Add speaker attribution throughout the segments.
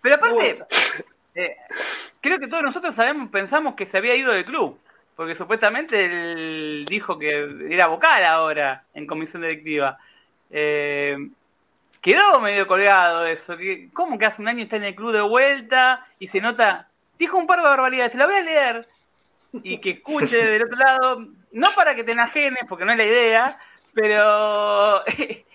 Speaker 1: Pero aparte, eh, creo que todos nosotros sabemos, pensamos que se había ido del club, porque supuestamente él dijo que era vocal ahora en comisión directiva. Eh, quedó medio colgado eso. Que, ¿Cómo que hace un año está en el club de vuelta y se nota? Dijo un par de barbaridades, te la voy a leer y que escuche del otro lado, no para que te enajenes, porque no es la idea, pero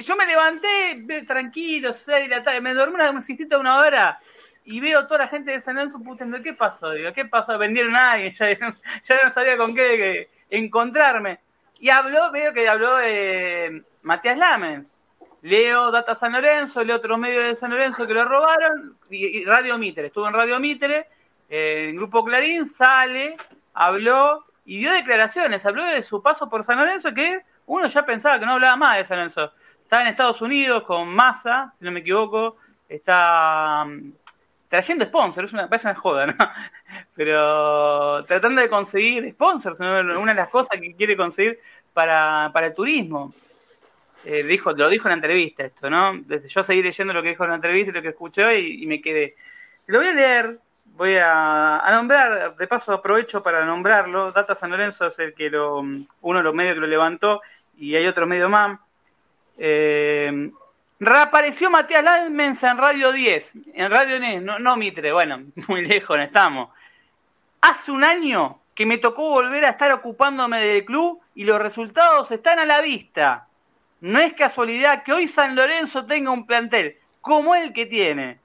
Speaker 1: yo me levanté tranquilo, seis de la tarde, me dormí una siestita una hora y veo toda la gente de San Lorenzo putando, ¿qué pasó? Digo, ¿qué pasó? Vendieron a alguien, ya, ya no sabía con qué encontrarme. Y habló, veo que habló eh, Matías Lamens. Leo Data San Lorenzo, leo otros medios de San Lorenzo que lo robaron, y, Radio Mitre, estuvo en Radio Mitre, eh, en Grupo Clarín, sale, habló y dio declaraciones, habló de su paso por San Lorenzo, que uno ya pensaba que no hablaba más de San Lorenzo. Estaba en Estados Unidos con Massa, si no me equivoco, está mm, trayendo sponsors, es una, parece una joda, ¿no? Pero tratando de conseguir sponsors, una de las cosas que quiere conseguir para, para el turismo. Eh, dijo, lo dijo en la entrevista esto, ¿no? Yo seguí leyendo lo que dijo en la entrevista y lo que escuchó y, me quedé. Lo voy a leer, voy a, nombrar, de paso aprovecho para nombrarlo. Data San Lorenzo es el que lo, uno de los medios que lo levantó y hay otro medio más. Eh, reapareció Matías Lamens en Radio 10, en Radio NES, no, no Mitre, bueno, muy lejos no estamos. Hace un año que me tocó volver a estar ocupándome del club y los resultados están a la vista. No es casualidad que hoy San Lorenzo tenga un plantel como el que tiene.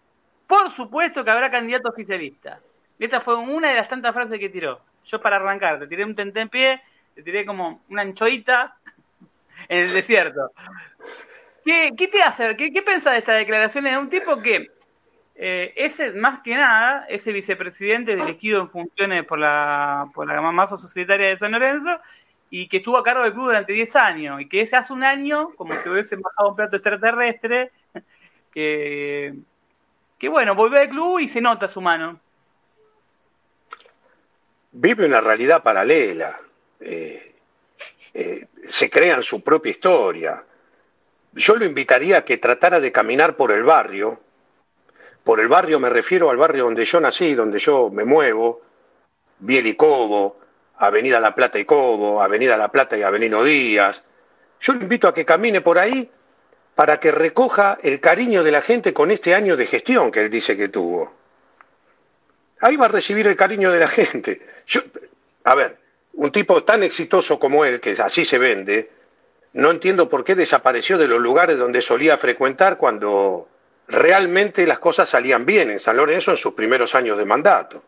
Speaker 1: Por supuesto que habrá candidato oficialista. Esta fue una de las tantas frases que tiró. Yo para arrancar, te tiré un pie, te tiré como una anchoita en el desierto. ¿Qué, te hace? ¿Qué, qué pensás de esta declaración de un tipo que eh, ese, más que nada, ese vicepresidente elegido en funciones por la, por la masa societaria de San Lorenzo y que estuvo a cargo del club durante 10 años y que ese hace un año, como si hubiese bajado un plato extraterrestre, que, que bueno, volvió al club y se nota su mano.
Speaker 2: Vive una realidad paralela, eh, eh, se crean su propia historia. Yo lo invitaría a que tratara de caminar por el barrio, por el barrio me refiero al barrio donde yo nací, donde yo me muevo, Biel y Cobo, Avenida La Plata y Cobo, Avenida La Plata y Avenida Díaz. Yo le invito a que camine por ahí para que recoja el cariño de la gente con este año de gestión que él dice que tuvo. Ahí va a recibir el cariño de la gente. Yo, a ver, un tipo tan exitoso como él, que así se vende, no entiendo por qué desapareció de los lugares donde solía frecuentar cuando realmente las cosas salían bien en San Lorenzo en sus primeros años de mandato.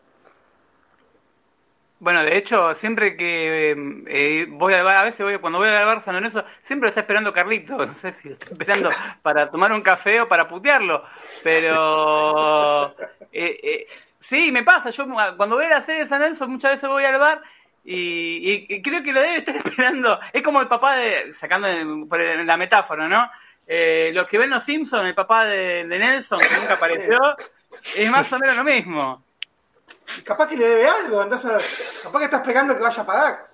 Speaker 1: Bueno, de hecho, siempre que eh, voy a a veces voy, cuando voy a bar San Lorenzo, siempre lo está esperando Carlito. No sé si lo está esperando para tomar un café o para putearlo. Pero eh, eh, sí, me pasa. Yo cuando voy a la sede de San Lorenzo, muchas veces voy al bar y, creo que lo debe estar esperando. Es como el papá de, sacando la metáfora, ¿no? los que ven los Simpsons, el papá de Nelson, que nunca apareció, es más o menos lo mismo
Speaker 3: capaz que le debe algo, andás capaz que estás esperando que vaya a pagar.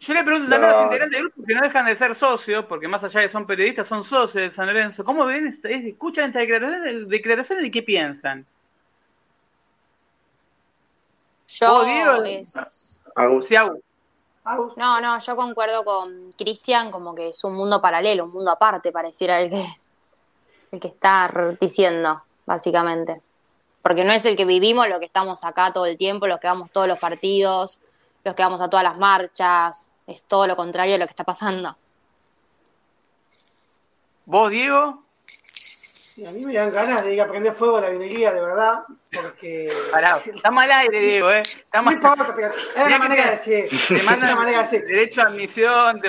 Speaker 1: Yo le pregunto también a los integrantes del grupo que no dejan de ser socios, porque más allá de que son periodistas, son socios de San Lorenzo. ¿Cómo ven, escuchan estas declaraciones, declaraciones y qué piensan?
Speaker 4: Yo, No, no, yo concuerdo con Cristian, como que es un mundo paralelo, un mundo aparte, pareciera el que, el que está diciendo, básicamente porque no es el que vivimos lo que estamos acá todo el tiempo, los que vamos todos los partidos, los que vamos a todas las marchas, es todo lo contrario de lo que está pasando.
Speaker 1: ¿Vos, Diego?
Speaker 3: Sí, a mí me dan ganas de ir a prender fuego a la vinería, de verdad, porque...
Speaker 1: Pará, está mal aire, Diego, ¿eh? Está mal...
Speaker 3: es una manera de decir.
Speaker 1: Te manda una manera de decir. Derecho a admisión.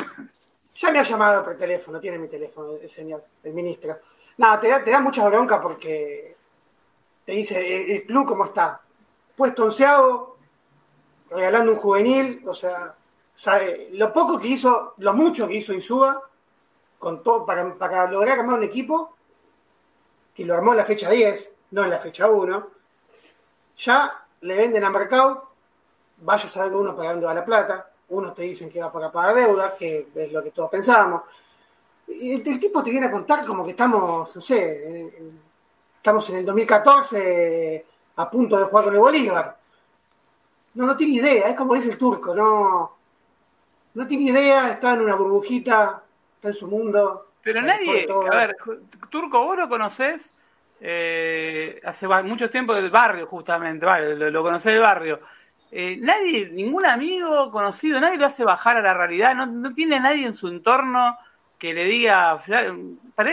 Speaker 3: Ya me ha llamado por teléfono, tiene mi teléfono el señor, el ministro. Nada, te da, te da mucha bronca porque te dice el club cómo está. Puesto onceavo, regalando un juvenil, o sea, sabe, lo poco que hizo, lo mucho que hizo Insúa con todo, para, para lograr armar un equipo, que lo armó en la fecha 10, no en la fecha 1, ya le venden a mercado, vaya a saber que uno pagando a la plata, unos te dicen que va para pagar deuda, que es lo que todos pensábamos. Y el, tipo te viene a contar como que estamos, no sé, estamos en el 2014 a punto de jugar con el Bolívar. No, no tiene idea, es como dice el turco, no, no tiene idea, está en una burbujita, está en su mundo.
Speaker 1: Pero nadie, a ver, Turco, vos lo conocés eh, hace mucho tiempo del barrio, justamente, vale, lo, conocés del barrio. Eh, nadie, ningún amigo conocido, nadie lo hace bajar a la realidad, no, no tiene nadie en su entorno que le diga,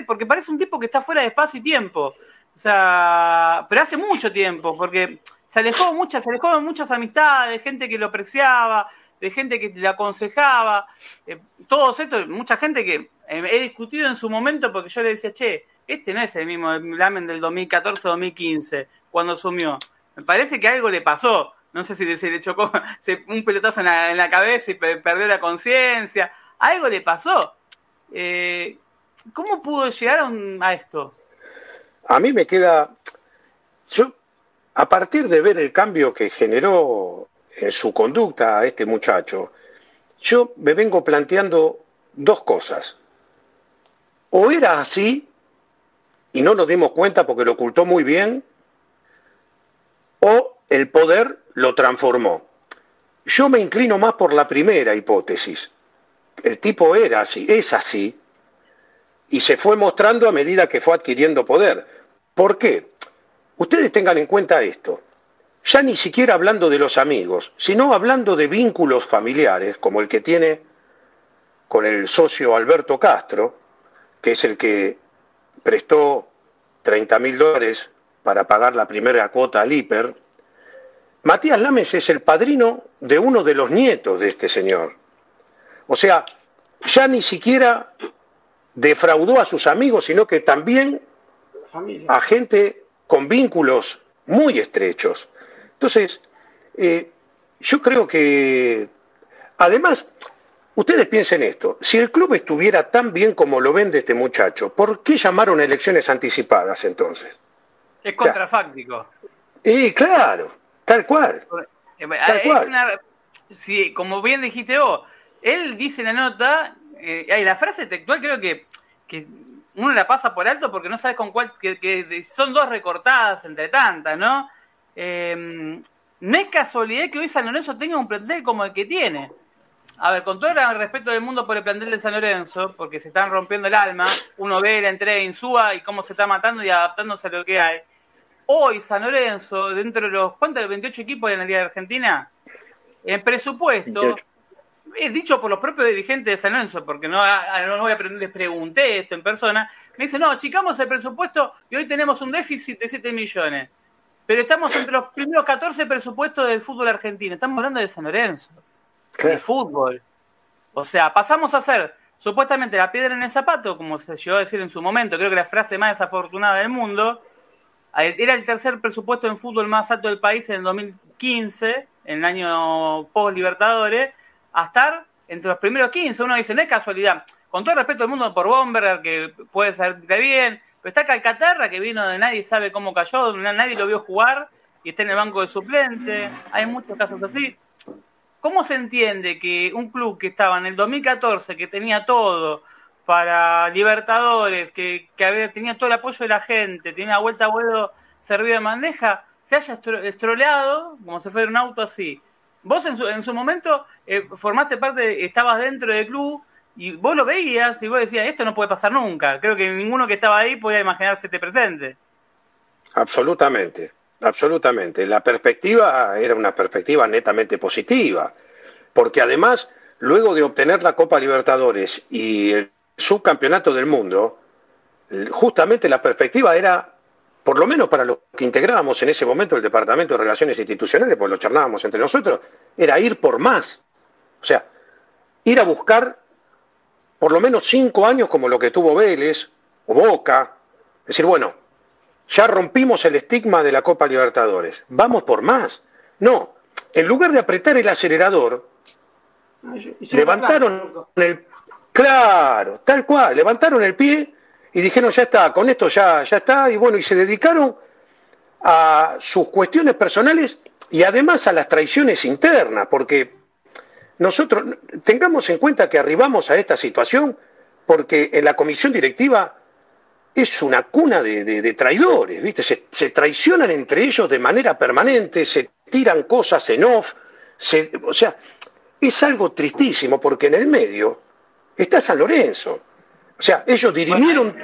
Speaker 1: porque parece un tipo que está fuera de espacio y tiempo. O sea, pero hace mucho tiempo, porque se alejó muchas, se alejó de muchas amistades, de gente que lo apreciaba, de gente que le aconsejaba, eh, todos estos, mucha gente que he discutido en su momento porque yo le decía, che, este no es el mismo Lamen del 2014-2015, cuando asumió. Me parece que algo le pasó. No sé si se le chocó un pelotazo en la, cabeza y perdió la conciencia. Algo le pasó. Eh, ¿Cómo pudo llegar a esto?
Speaker 2: a mí me queda, yo, a partir de ver el cambio que generó en su conducta a este muchacho, yo me vengo planteando dos cosas. O era así, y no nos dimos cuenta porque lo ocultó muy bien, o el poder lo transformó. Yo me inclino más por la primera hipótesis. El tipo era así, es así, y se fue mostrando a medida que fue adquiriendo poder. ¿Por qué? Ustedes tengan en cuenta esto. Ya ni siquiera hablando de los amigos, sino hablando de vínculos familiares, como el que tiene con el socio Alberto Castro, que es el que prestó 30 mil dólares para pagar la primera cuota al hiper, Matías Lames es el padrino de uno de los nietos de este señor. O sea, ya ni siquiera defraudó a sus amigos, sino que también a gente con vínculos muy estrechos. Entonces, eh, yo creo que, además, ustedes piensen esto, si el club estuviera tan bien como lo vende este muchacho, ¿por qué llamaron elecciones anticipadas entonces?
Speaker 1: Es contrafáctico.
Speaker 2: Y claro, tal cual.
Speaker 1: Eh, tal cual. si, como bien dijiste vos, él dice en la nota eh, la frase textual creo que, que, uno la pasa por alto porque no sabes con cuál, que, son dos recortadas entre tantas, ¿no? Eh, no es casualidad que hoy San Lorenzo tenga un plantel como el que tiene. A ver, con todo el respeto del mundo por el plantel de San Lorenzo, porque se están rompiendo el alma, uno ve la entrega de Insúa y cómo se está matando y adaptándose a lo que hay. Hoy San Lorenzo, dentro de los, ¿cuántos? 28 equipos de la Liga de Argentina, en presupuesto, es dicho por los propios dirigentes de San Lorenzo, porque no, no voy a les pregunté esto en persona, me dice, no, achicamos el presupuesto y hoy tenemos un déficit de 7 millones. Pero estamos entre los primeros 14 presupuestos del fútbol argentino. Estamos hablando de San Lorenzo, de fútbol. O sea, pasamos a ser supuestamente la piedra en el zapato, como se llegó a decir en su momento, creo que la frase más desafortunada del mundo. Era el tercer presupuesto en fútbol más alto del país en el 2015, en el año post-Libertadores a estar entre los primeros 15. Uno dice, no es casualidad. Con todo el respeto del mundo por Bomberger, que puede salirte bien, pero está Calcaterra, que vino de nadie sabe cómo cayó, nadie lo vio jugar y está en el banco de suplente. Hay muchos casos así. ¿Cómo se entiende que un club que estaba en el 2014, que tenía todo para Libertadores, que, que tenía todo el apoyo de la gente, tenía vuelta a vuelo servido de bandeja, se haya estroleado como si fuera un auto así? Vos en su, en su momento eh, formaste parte, estabas dentro del club y vos lo veías y vos decías, esto no puede pasar nunca. Creo que ninguno que estaba ahí podía imaginarse este presente.
Speaker 2: Absolutamente, absolutamente. La perspectiva era una perspectiva netamente positiva, porque además, luego de obtener la Copa Libertadores y el subcampeonato del mundo, justamente la perspectiva era por lo menos para los que integrábamos en ese momento el Departamento de Relaciones Institucionales, pues lo charlábamos entre nosotros, era ir por más. O sea, ir a buscar por lo menos cinco años como lo que tuvo Vélez o Boca. Decir, bueno, ya rompimos el estigma de la Copa Libertadores, vamos por más. No, en lugar de apretar el acelerador, levantaron el... Claro, tal cual, levantaron el pie y dijeron, ya está, con esto ya, ya está, y bueno, y se dedicaron a sus cuestiones personales y además a las traiciones internas, porque nosotros tengamos en cuenta que arribamos a esta situación porque en la comisión directiva es una cuna de, traidores, ¿viste? Se, se, traicionan entre ellos de manera permanente, se tiran cosas en off, se, o sea, es algo tristísimo porque en el medio está San Lorenzo. O sea, ellos dirimieron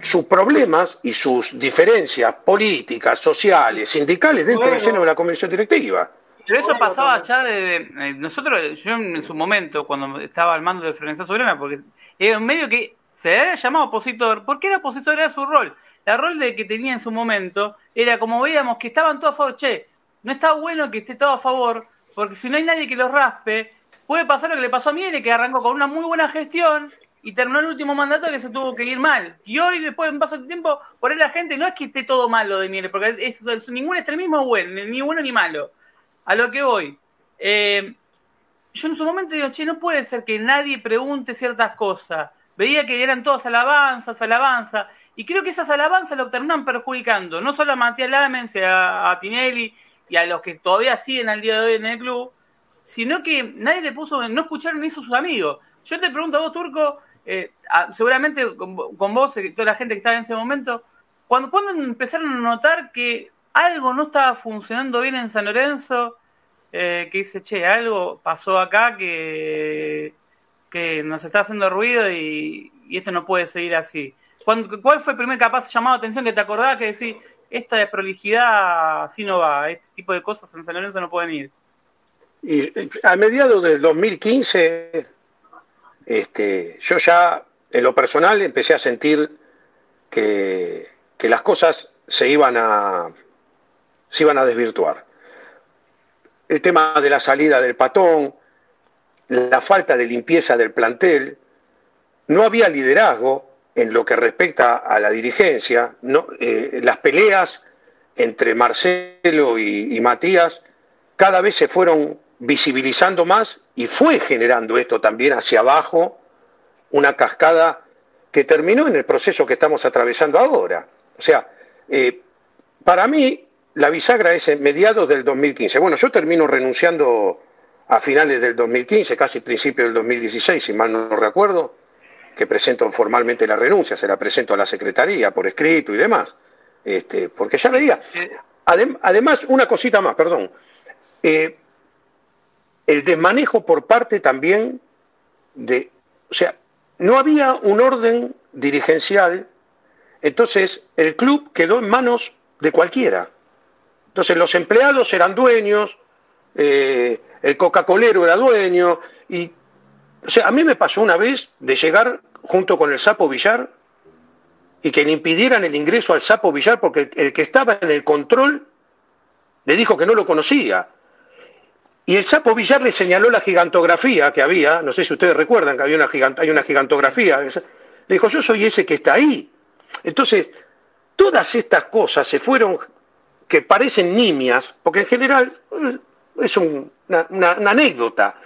Speaker 2: sus problemas y sus diferencias políticas, sociales, sindicales dentro del seno de la convención directiva.
Speaker 1: Pero eso pasaba ya de, eh, nosotros, yo en su momento, cuando estaba al mando de Florencia Soberana, porque era un medio que se había llamado opositor, porque era opositor, era su rol. El rol de que tenía en su momento era como veíamos que estaban todos a favor, che, no está bueno que esté todo a favor, porque si no hay nadie que los raspe, puede pasar lo que le pasó a Miele, que arrancó con una muy buena gestión y terminó el último mandato que se tuvo que ir mal. Y hoy, después de un paso de tiempo, por ahí la gente no es que esté todo malo de Miele, porque es, ningún extremismo es bueno, ni bueno ni malo. A lo que voy. Eh, yo en su momento digo, che, no puede ser que nadie pregunte ciertas cosas. Veía que eran todas alabanzas, alabanzas, y creo que esas alabanzas lo terminan perjudicando, no solo a Matías Lamens, a, a Tinelli y a los que todavía siguen al día de hoy en el club, sino que nadie le puso, no escucharon eso a sus amigos. Yo te pregunto a vos, Turco, eh, seguramente con, vos, eh, toda la gente que estaba en ese momento, cuando, cuando empezaron a notar que algo no estaba funcionando bien en San Lorenzo, eh, que dice, che, algo pasó acá que, que nos está haciendo ruido y, esto no puede seguir así. ¿Cuál fue el primer capaz llamado atención que te acordás que decís, esta desprolijidad así no va, este tipo de cosas en San Lorenzo no pueden ir?
Speaker 2: Y a mediados del 2015, este, yo ya en lo personal empecé a sentir que, que las cosas se iban a se iban a desvirtuar. El tema de la salida del patón, la falta de limpieza del plantel, no había liderazgo en lo que respecta a la dirigencia, eh, las peleas entre Marcelo y, y Matías cada vez se fueron visibilizando más y fue generando esto también hacia abajo una cascada que terminó en el proceso que estamos atravesando ahora. O sea, eh, para mí la bisagra es en mediados del 2015. Bueno, yo termino renunciando a finales del 2015, casi principio del 2016, si mal no recuerdo, que presento formalmente la renuncia, se la presento a la Secretaría por escrito y demás, este, porque ya veía. además, una cosita más, perdón. Eh, el desmanejo por parte también de, o sea, no había un orden dirigencial, entonces el club quedó en manos de cualquiera. Entonces los empleados eran dueños, eh, el Coca-Colero era dueño, y, o sea, a mí me pasó una vez de llegar junto con el Sapo Villar y que le impidieran el ingreso al Sapo Villar porque el que estaba en el control le dijo que no lo conocía. Y el sapo Villar le señaló la gigantografía que había, no sé si ustedes recuerdan que había una hay una gigantografía, le dijo, yo soy ese que está ahí. Entonces, todas estas cosas se fueron, que parecen nimias, porque en general es una, anécdota,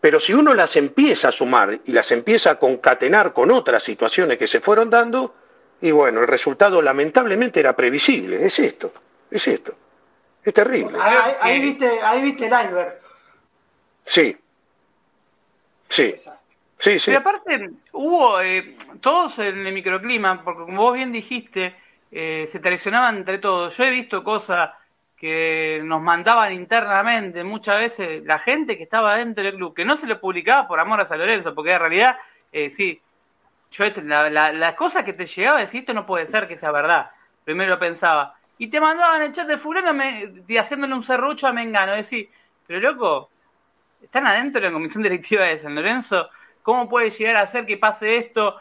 Speaker 2: pero si uno las empieza a sumar y las empieza a concatenar con otras situaciones que se fueron dando, y bueno, el resultado lamentablemente era previsible, es esto, es esto. Es terrible.
Speaker 3: Ahí, viste, ahí viste el iceberg.
Speaker 2: Sí. Sí. Sí, sí.
Speaker 1: Pero aparte, hubo eh, todos en el microclima, porque como vos bien dijiste, eh, se traicionaban entre todos. Yo he visto cosas que nos mandaban internamente muchas veces la gente que estaba dentro del club, que no se lo publicaba por amor a San Lorenzo, porque en realidad, eh, sí, yo este, la, las cosas que te llegaba a decir, esto no puede ser que sea verdad. Primero pensaba, y te mandaban el chat de fulano me, haciéndole un serrucho a Mengano. Decir, pero loco, están adentro de la comisión directiva de San Lorenzo. ¿Cómo puede llegar a ser que pase esto?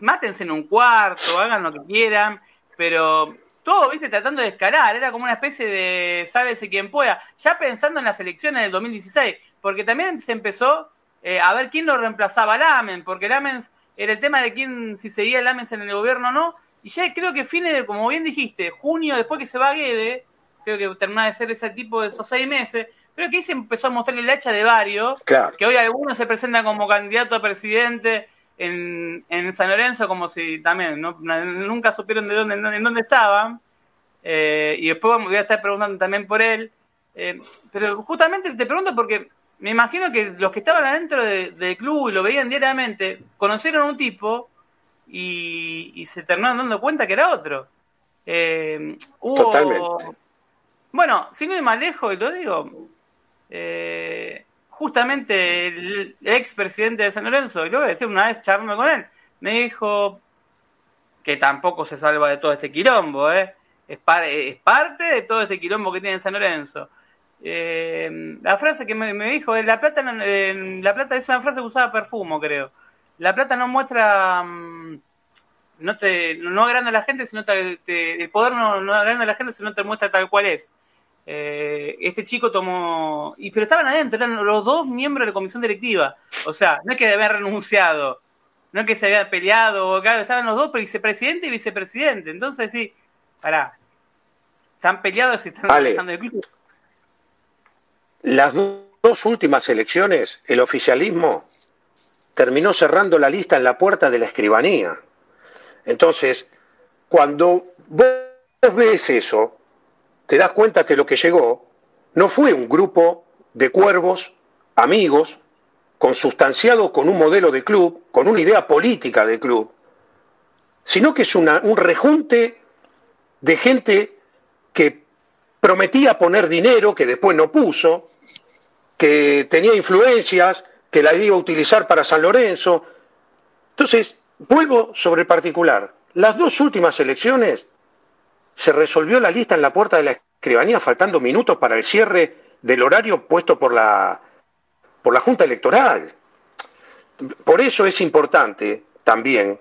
Speaker 1: Mátense en un cuarto, hagan lo que quieran, pero todo, viste, tratando de escalar. Era como una especie de sábese quien pueda. Ya pensando en las elecciones del 2016, porque también se empezó eh, a ver quién lo reemplazaba a Lamens, porque Lamens era el tema de quién, si seguía Lamens en el gobierno o no y ya creo que fines, como bien dijiste, junio, después que se va Guede, creo que termina de ser ese tipo de esos seis meses, creo que ahí se empezó a mostrarle la hacha de varios, que hoy algunos se presentan como candidato a presidente en, en San Lorenzo, como si también ¿no? nunca supieron de dónde, en dónde estaban, eh, y después voy a estar preguntando también por él, eh, pero justamente te pregunto porque me imagino que los que estaban adentro del club y lo veían diariamente, conocieron a un tipo y, se terminaron dando cuenta que era otro.
Speaker 2: Eh, Totalmente.
Speaker 1: Bueno, sin ir más lejos, y lo digo, eh, justamente el, ex presidente de San Lorenzo, y lo voy a decir una vez charlando con él, me dijo que tampoco se salva de todo este quilombo, ¿eh? es, es parte de todo este quilombo que tiene San Lorenzo. Eh, la frase que me, dijo es la plata, la plata es una frase que usaba perfumo, creo. La plata no muestra, mm, no te, no agranda a la gente, sino te, el poder no, no agranda a la gente, sino te muestra tal cual es. Eh, este chico tomó, y pero estaban adentro, eran los dos miembros de la comisión directiva. O sea, no es que habían renunciado, no es que se habían peleado, claro, estaban los dos, vicepresidente y vicepresidente. Entonces sí, pará, están peleados y están
Speaker 2: trabajando el club. Las dos últimas elecciones, el oficialismo terminó cerrando la lista en la puerta de la escribanía. Entonces, cuando vos ves eso, te das cuenta que lo que llegó no fue un grupo de cuervos, amigos, consustanciados con un modelo de club, con una idea política de club, sino que es un rejunte de gente que prometía poner dinero, que después no puso, que tenía influencias, que la iba a utilizar para San Lorenzo. Entonces, vuelvo sobre el particular. Las dos últimas elecciones se resolvió la lista en la puerta de la escribanía faltando minutos para el cierre del horario puesto por la, por la Junta Electoral. Por eso es importante también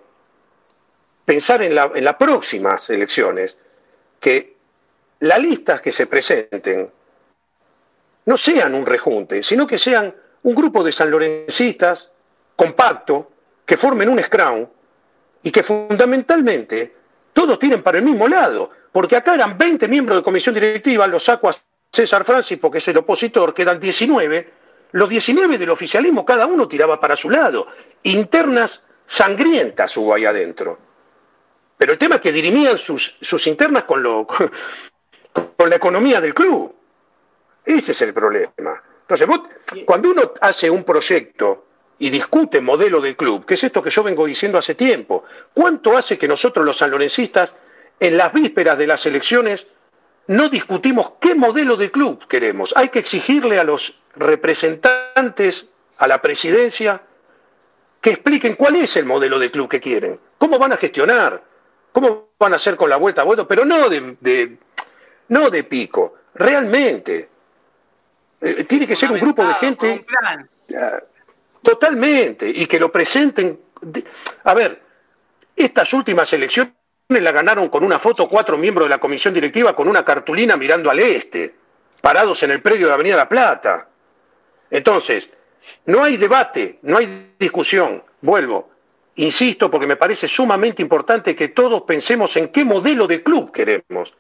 Speaker 2: pensar en, en las próximas elecciones que las listas que se presenten no sean un rejunte, sino que sean un grupo de sanlorencistas compacto, que formen un scrum y que fundamentalmente todos tienen para el mismo lado, porque acá eran 20 miembros de comisión directiva, los saco a César Francis porque es el opositor, quedan 19, los 19 del oficialismo cada uno tiraba para su lado, internas sangrientas hubo ahí adentro. Pero el tema es que dirimían sus, sus internas con, lo, con la economía del club. Ese es el problema. Entonces, cuando uno hace un proyecto y discute modelo de club, que es esto que yo vengo diciendo hace tiempo, ¿cuánto hace que nosotros los sanlorencistas, en las vísperas de las elecciones, no discutimos qué modelo de club queremos? Hay que exigirle a los representantes, a la presidencia, que expliquen cuál es el modelo de club que quieren, cómo van a gestionar, cómo van a hacer con la vuelta a vuelo, pero no de no de pico, realmente. Eh, tiene que ser un grupo de gente totalmente y que lo presenten. A ver, estas últimas elecciones la ganaron con una foto cuatro miembros de la comisión directiva con una cartulina mirando al este, parados en el predio de Avenida La Plata. Entonces, no hay debate, no hay discusión. Vuelvo, insisto, porque me parece sumamente importante que todos pensemos en qué modelo de club queremos.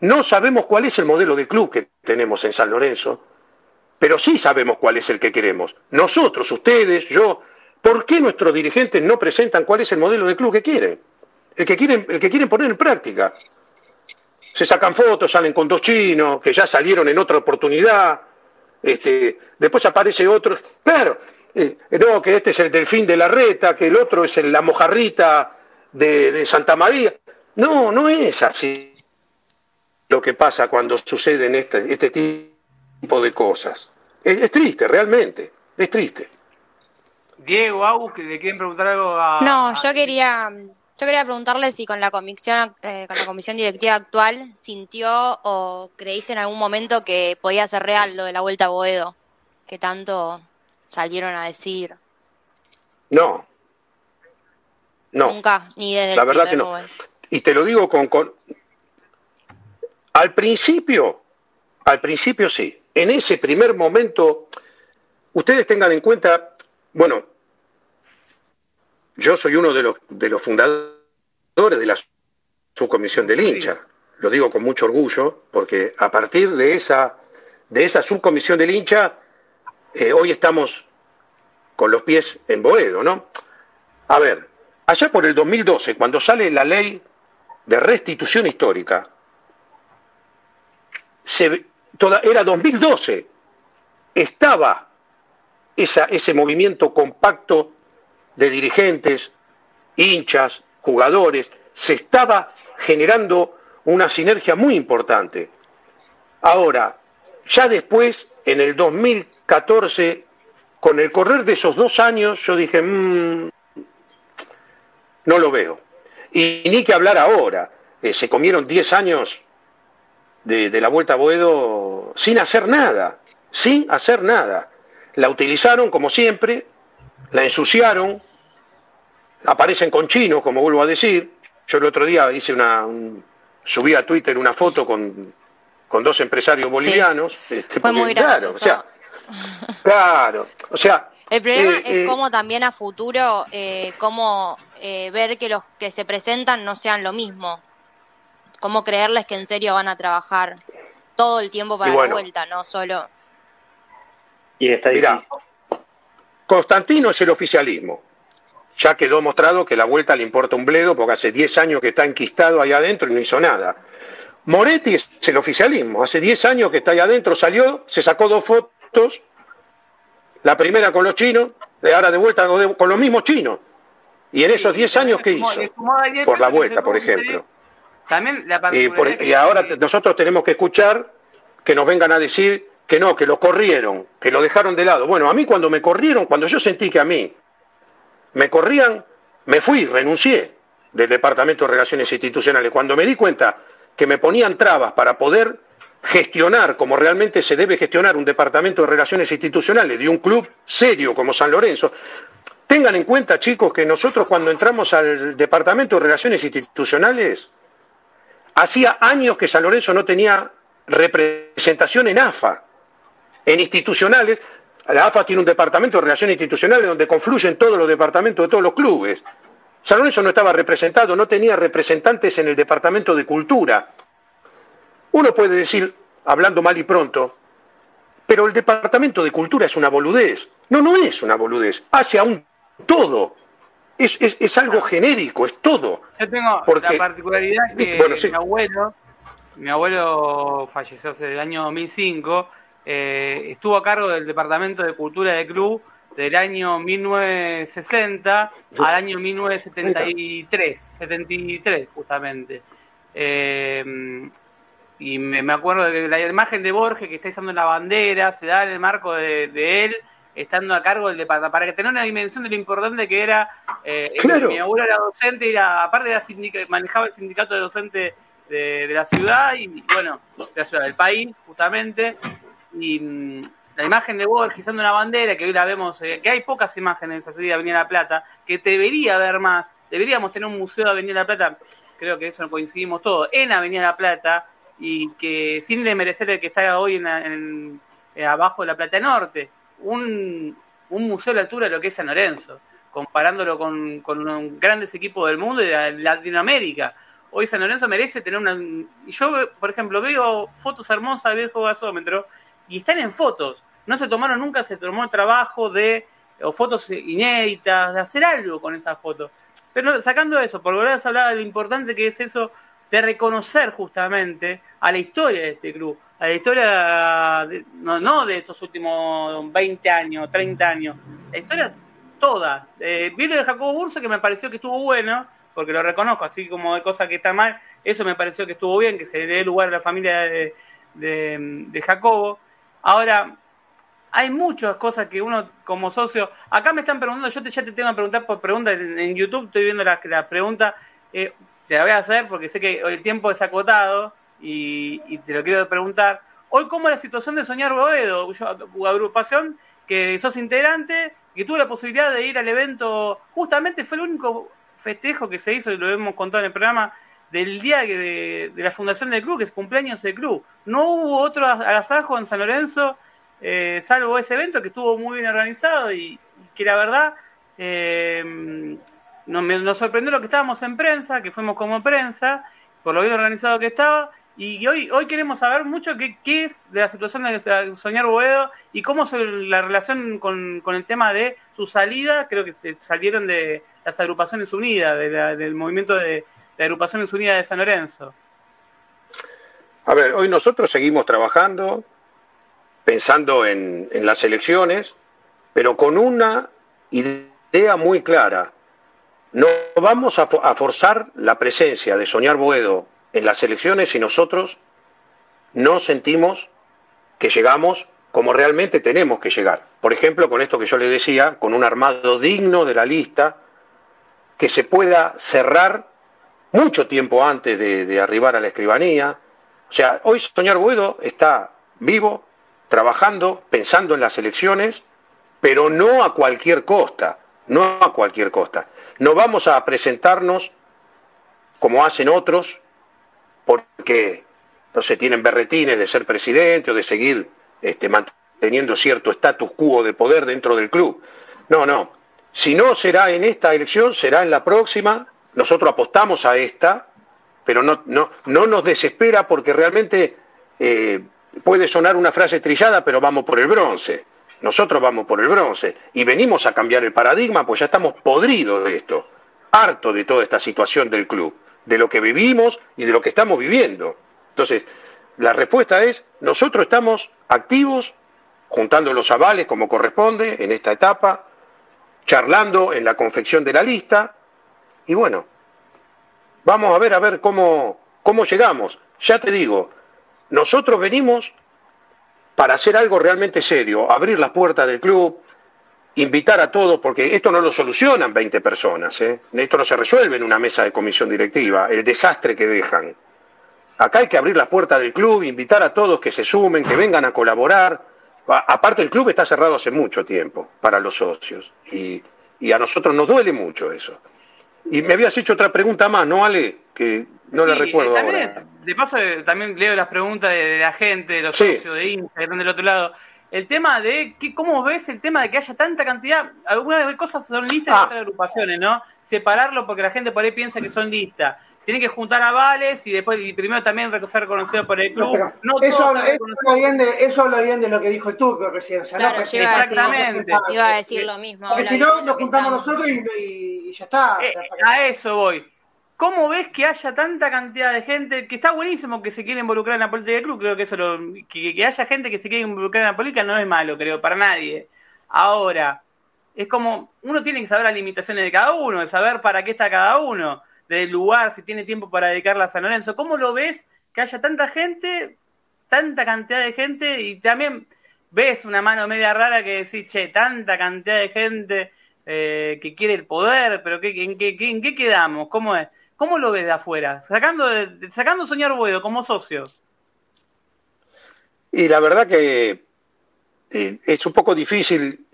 Speaker 2: No sabemos cuál es el modelo de club que tenemos en San Lorenzo, pero sí sabemos cuál es el que queremos. Nosotros, ustedes, yo, ¿por qué nuestros dirigentes no presentan cuál es el modelo de club que quieren? El que quieren, el que quieren poner en práctica. Se sacan fotos, salen con dos chinos, que ya salieron en otra oportunidad, este, después aparece otro, claro, eh, no, que este es el delfín de la reta, que el otro es la mojarrita de, de Santa María. No, no es así lo que pasa cuando suceden este, este tipo de cosas. Es, triste, realmente, es triste.
Speaker 1: Diego, Agus, ¿le quieren preguntar algo a...?
Speaker 4: No, yo quería, yo quería preguntarle si con la comisión, eh, con la comisión directiva actual sintió o creíste en algún momento que podía ser real lo de la vuelta a Boedo, que tanto salieron a decir.
Speaker 2: No. No.
Speaker 4: Nunca, ni desde
Speaker 2: la verdad que no. Y te lo digo con, con, al principio, al principio sí. En ese primer momento, ustedes tengan en cuenta, bueno, yo soy uno de los, de los fundadores de la subcomisión del hincha. Lo digo con mucho orgullo, porque a partir de esa, de esa subcomisión del hincha, eh, hoy estamos con los pies en Boedo, ¿no? A ver, allá por el 2012, cuando sale la ley de restitución histórica, era 2012, estaba ese movimiento compacto de dirigentes, hinchas, jugadores, se estaba generando una sinergia muy importante. Ahora, ya después, en el 2014, con el correr de esos dos años, yo dije, mmm, no lo veo. Y ni que hablar ahora. Eh, se comieron 10 años de, de, la Vuelta a Boedo sin hacer nada, sin hacer nada. La utilizaron como siempre, la ensuciaron, aparecen con chinos, como vuelvo a decir. Yo el otro día hice una, un, subí a Twitter una foto con, con dos empresarios bolivianos.
Speaker 4: Sí. Este, Fue muy
Speaker 2: claro, o sea, claro, o sea.
Speaker 4: El problema eh, es eh, cómo también a futuro, eh, cómo eh, ver que los que se presentan no sean lo mismo. Cómo creerles que en serio van a trabajar todo el tiempo para bueno, la vuelta, no solo.
Speaker 2: Y está Mirá, Constantino es el oficialismo. Ya quedó mostrado que la vuelta le importa un bledo porque hace 10 años que está enquistado ahí adentro y no hizo nada. Moretti es el oficialismo. Hace 10 años que está ahí adentro, salió, se sacó dos fotos. La primera con los chinos, ahora de vuelta con los mismos chinos. Y en esos 10 años, ¿qué hizo? Por la vuelta, por ejemplo.
Speaker 1: También la
Speaker 2: y, por, y ahora nosotros tenemos que escuchar que nos vengan a decir que no, que lo corrieron, que lo dejaron de lado. Bueno, a mí cuando me corrieron, cuando yo sentí que a mí me corrían, me fui, renuncié del Departamento de Relaciones Institucionales. Cuando me di cuenta que me ponían trabas para poder gestionar como realmente se debe gestionar un Departamento de Relaciones Institucionales de un club serio como San Lorenzo, tengan en cuenta, chicos, que nosotros cuando entramos al Departamento de Relaciones Institucionales, hacía años que San Lorenzo no tenía representación en AFA, en institucionales, la AFA tiene un departamento de relaciones institucionales donde confluyen todos los departamentos de todos los clubes. San Lorenzo no estaba representado, no tenía representantes en el departamento de cultura. Uno puede decir, hablando mal y pronto, pero el departamento de cultura es una boludez. No, no es una boludez, hace aún todo. Es, es, es algo genérico, es todo.
Speaker 1: Yo tengo Porque, la particularidad que bueno, sí. mi abuelo, mi abuelo falleció hace el año 2005 eh, estuvo a cargo del Departamento de Cultura de Club del año 1960 al año 1973, 73 justamente. Eh, y me, me, acuerdo de que la imagen de Borges que está izando la bandera se da en el marco de, de él estando a cargo del departamento, para que tener una dimensión de lo importante que era, eh, claro. mi abuelo era docente, era, aparte era manejaba el sindicato de docentes de, de, la ciudad y, bueno, de la ciudad, del país, justamente, y mmm, la imagen de Borges dando una bandera, que hoy la vemos, eh, que hay pocas imágenes así de Avenida La Plata, que debería haber más, deberíamos tener un museo de Avenida La Plata, creo que eso coincidimos todos, en Avenida La Plata, y que sin desmerecer el que está hoy en, en, en abajo de La Plata Norte, un, un, museo a la altura de lo que es San Lorenzo, comparándolo con, con grandes equipos del mundo y de Latinoamérica. Hoy San Lorenzo merece tener una... Yo, por ejemplo, veo fotos hermosas de viejo gasómetro y están en fotos. No se tomaron nunca, se tomó el trabajo de, o fotos inéditas, de hacer algo con esas fotos. Pero sacando eso, por volver a hablar de lo importante que es eso de reconocer justamente a la historia de este club, a la historia de, no, no, de estos últimos 20 años, 30 años, la historia toda. Eh, vi lo de Jacobo Burso que me pareció que estuvo bueno, porque lo reconozco, así como de cosas que están mal, eso me pareció que estuvo bien, que se le dé lugar a la familia de, de Jacobo. Ahora, hay muchas cosas que uno como socio, acá me están preguntando, yo te, ya te tengo que preguntar por preguntas en, YouTube, estoy viendo las la preguntas, eh, te la voy a hacer porque sé que el tiempo es acotado y, y, te lo quiero preguntar. Hoy, ¿cómo es la situación de Soñar Boedo? Agrupación que sos integrante, que tuve la posibilidad de ir al evento, justamente fue el único festejo que se hizo, y lo hemos contado en el programa, del día de, de, la fundación del club, que es cumpleaños del club. No hubo otro agasajo en San Lorenzo, eh, salvo ese evento que estuvo muy bien organizado y, que la verdad eh, nos, sorprendió lo que estábamos en prensa, que fuimos como prensa, por lo bien organizado que estaba. Y hoy, hoy queremos saber mucho qué, es de la situación de Soñar Boedo y cómo es la relación con, con el tema de su salida. Creo que salieron de las agrupaciones unidas, de la, del movimiento de, de Agrupaciones Unidas de San Lorenzo?
Speaker 2: A ver, hoy nosotros seguimos trabajando, pensando en, las elecciones, pero con una idea muy clara. no vamos a, a forzar la presencia de Soñar Buedo en las elecciones si nosotros no sentimos que llegamos como realmente tenemos que llegar. Por ejemplo, con esto que yo le decía, con un armado digno de la lista, que se pueda cerrar mucho tiempo antes de, arribar a la escribanía. O sea, hoy Soñar Buedo está vivo, trabajando, pensando en las elecciones, pero no a cualquier costa, no a cualquier costa. No vamos a presentarnos como hacen otros, porque no se tienen berretines de ser presidente o de seguir este, manteniendo cierto status quo de poder dentro del club. No, no. Si no será en esta elección, será en la próxima. Nosotros apostamos a esta, pero no, no, no nos desespera porque realmente eh, puede sonar una frase trillada, pero vamos por el bronce. Nosotros vamos por el bronce y venimos a cambiar el paradigma, pues ya estamos podridos de esto, harto de toda esta situación del club, de lo que vivimos y de lo que estamos viviendo. Entonces, la respuesta es, nosotros estamos activos, juntando los avales como corresponde en esta etapa, charlando en la confección de la lista, y bueno, vamos a ver a ver cómo, cómo llegamos. Ya te digo, nosotros venimos para hacer algo realmente serio, abrir las puertas del club, invitar a todos, porque esto no lo solucionan 20 personas, ¿eh? esto no se resuelve en una mesa de comisión directiva, el desastre que dejan. Acá hay que abrir la puerta del club, invitar a todos que se sumen, que vengan a colaborar. Aparte, el club está cerrado hace mucho tiempo para los socios y, a nosotros nos duele mucho eso. Y me habías hecho otra pregunta más, ¿no, Ale? Que no le recuerdo ahora.
Speaker 1: De paso, eh, también leo las preguntas de, la gente, de los socios de Instagram del otro lado. El tema de, que, ¿cómo ves el tema de que haya tanta cantidad? Algunas cosas son listas y ah. otras agrupaciones, ¿no? Separarlo porque la gente por ahí piensa que son listas tienen que juntar avales y después y primero también ser reconocido por el club.
Speaker 3: eso, habla, bien de, eso habla bien de lo que dijo tú recién. O sea,
Speaker 4: claro, exactamente. iba a decir lo mismo.
Speaker 3: Porque si no, nos juntamos nosotros y, ya está.
Speaker 1: Eh, a eso voy. ¿Cómo ves que haya tanta cantidad de gente? Que está buenísimo que se quiera involucrar en la política del club. Creo que eso lo, que, haya gente que se quiera involucrar en la política no es malo, creo, para nadie. Ahora, es como uno tiene que saber las limitaciones de cada uno, de saber para qué está cada uno del lugar, si tiene tiempo para dedicarla a San Lorenzo. ¿Cómo lo ves que haya tanta gente, tanta cantidad de gente y también ves una mano media rara que decís, che, tanta cantidad de gente eh, que quiere el poder, pero ¿qué, en, qué, en, qué, quedamos? ¿Cómo es? ¿Cómo lo ves de afuera? Sacando, sacando Soñar Buedo como socio.
Speaker 2: Y la verdad que eh, es un poco difícil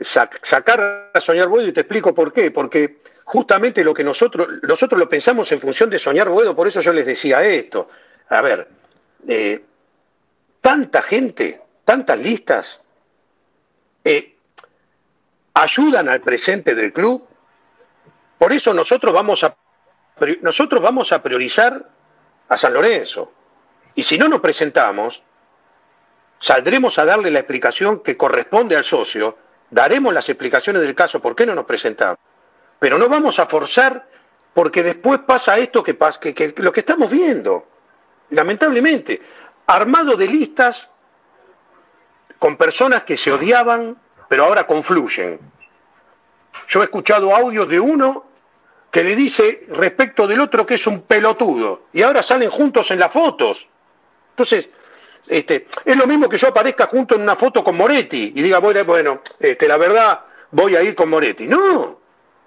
Speaker 2: sacar a Soñar Buedo y te explico por qué. Porque justamente lo que nosotros, nosotros lo pensamos en función de soñar Boedo, por eso yo les decía esto. A ver, eh, tanta gente, tantas listas, eh, ayudan al presente del club, por eso nosotros vamos a nosotros vamos a priorizar a San Lorenzo. Y si no nos presentamos, saldremos a darle la explicación que corresponde al socio, daremos las explicaciones del caso por qué no nos presentamos. Pero no vamos a forzar porque después pasa esto que, pasa, que, lo que estamos viendo, lamentablemente, armado de listas con personas que se odiaban, pero ahora confluyen. Yo he escuchado audios de uno que le dice respecto del otro que es un pelotudo, y ahora salen juntos en las fotos. Entonces, este, es lo mismo que yo aparezca junto en una foto con Moretti y diga, bueno, bueno este, la verdad voy a ir con Moretti. No,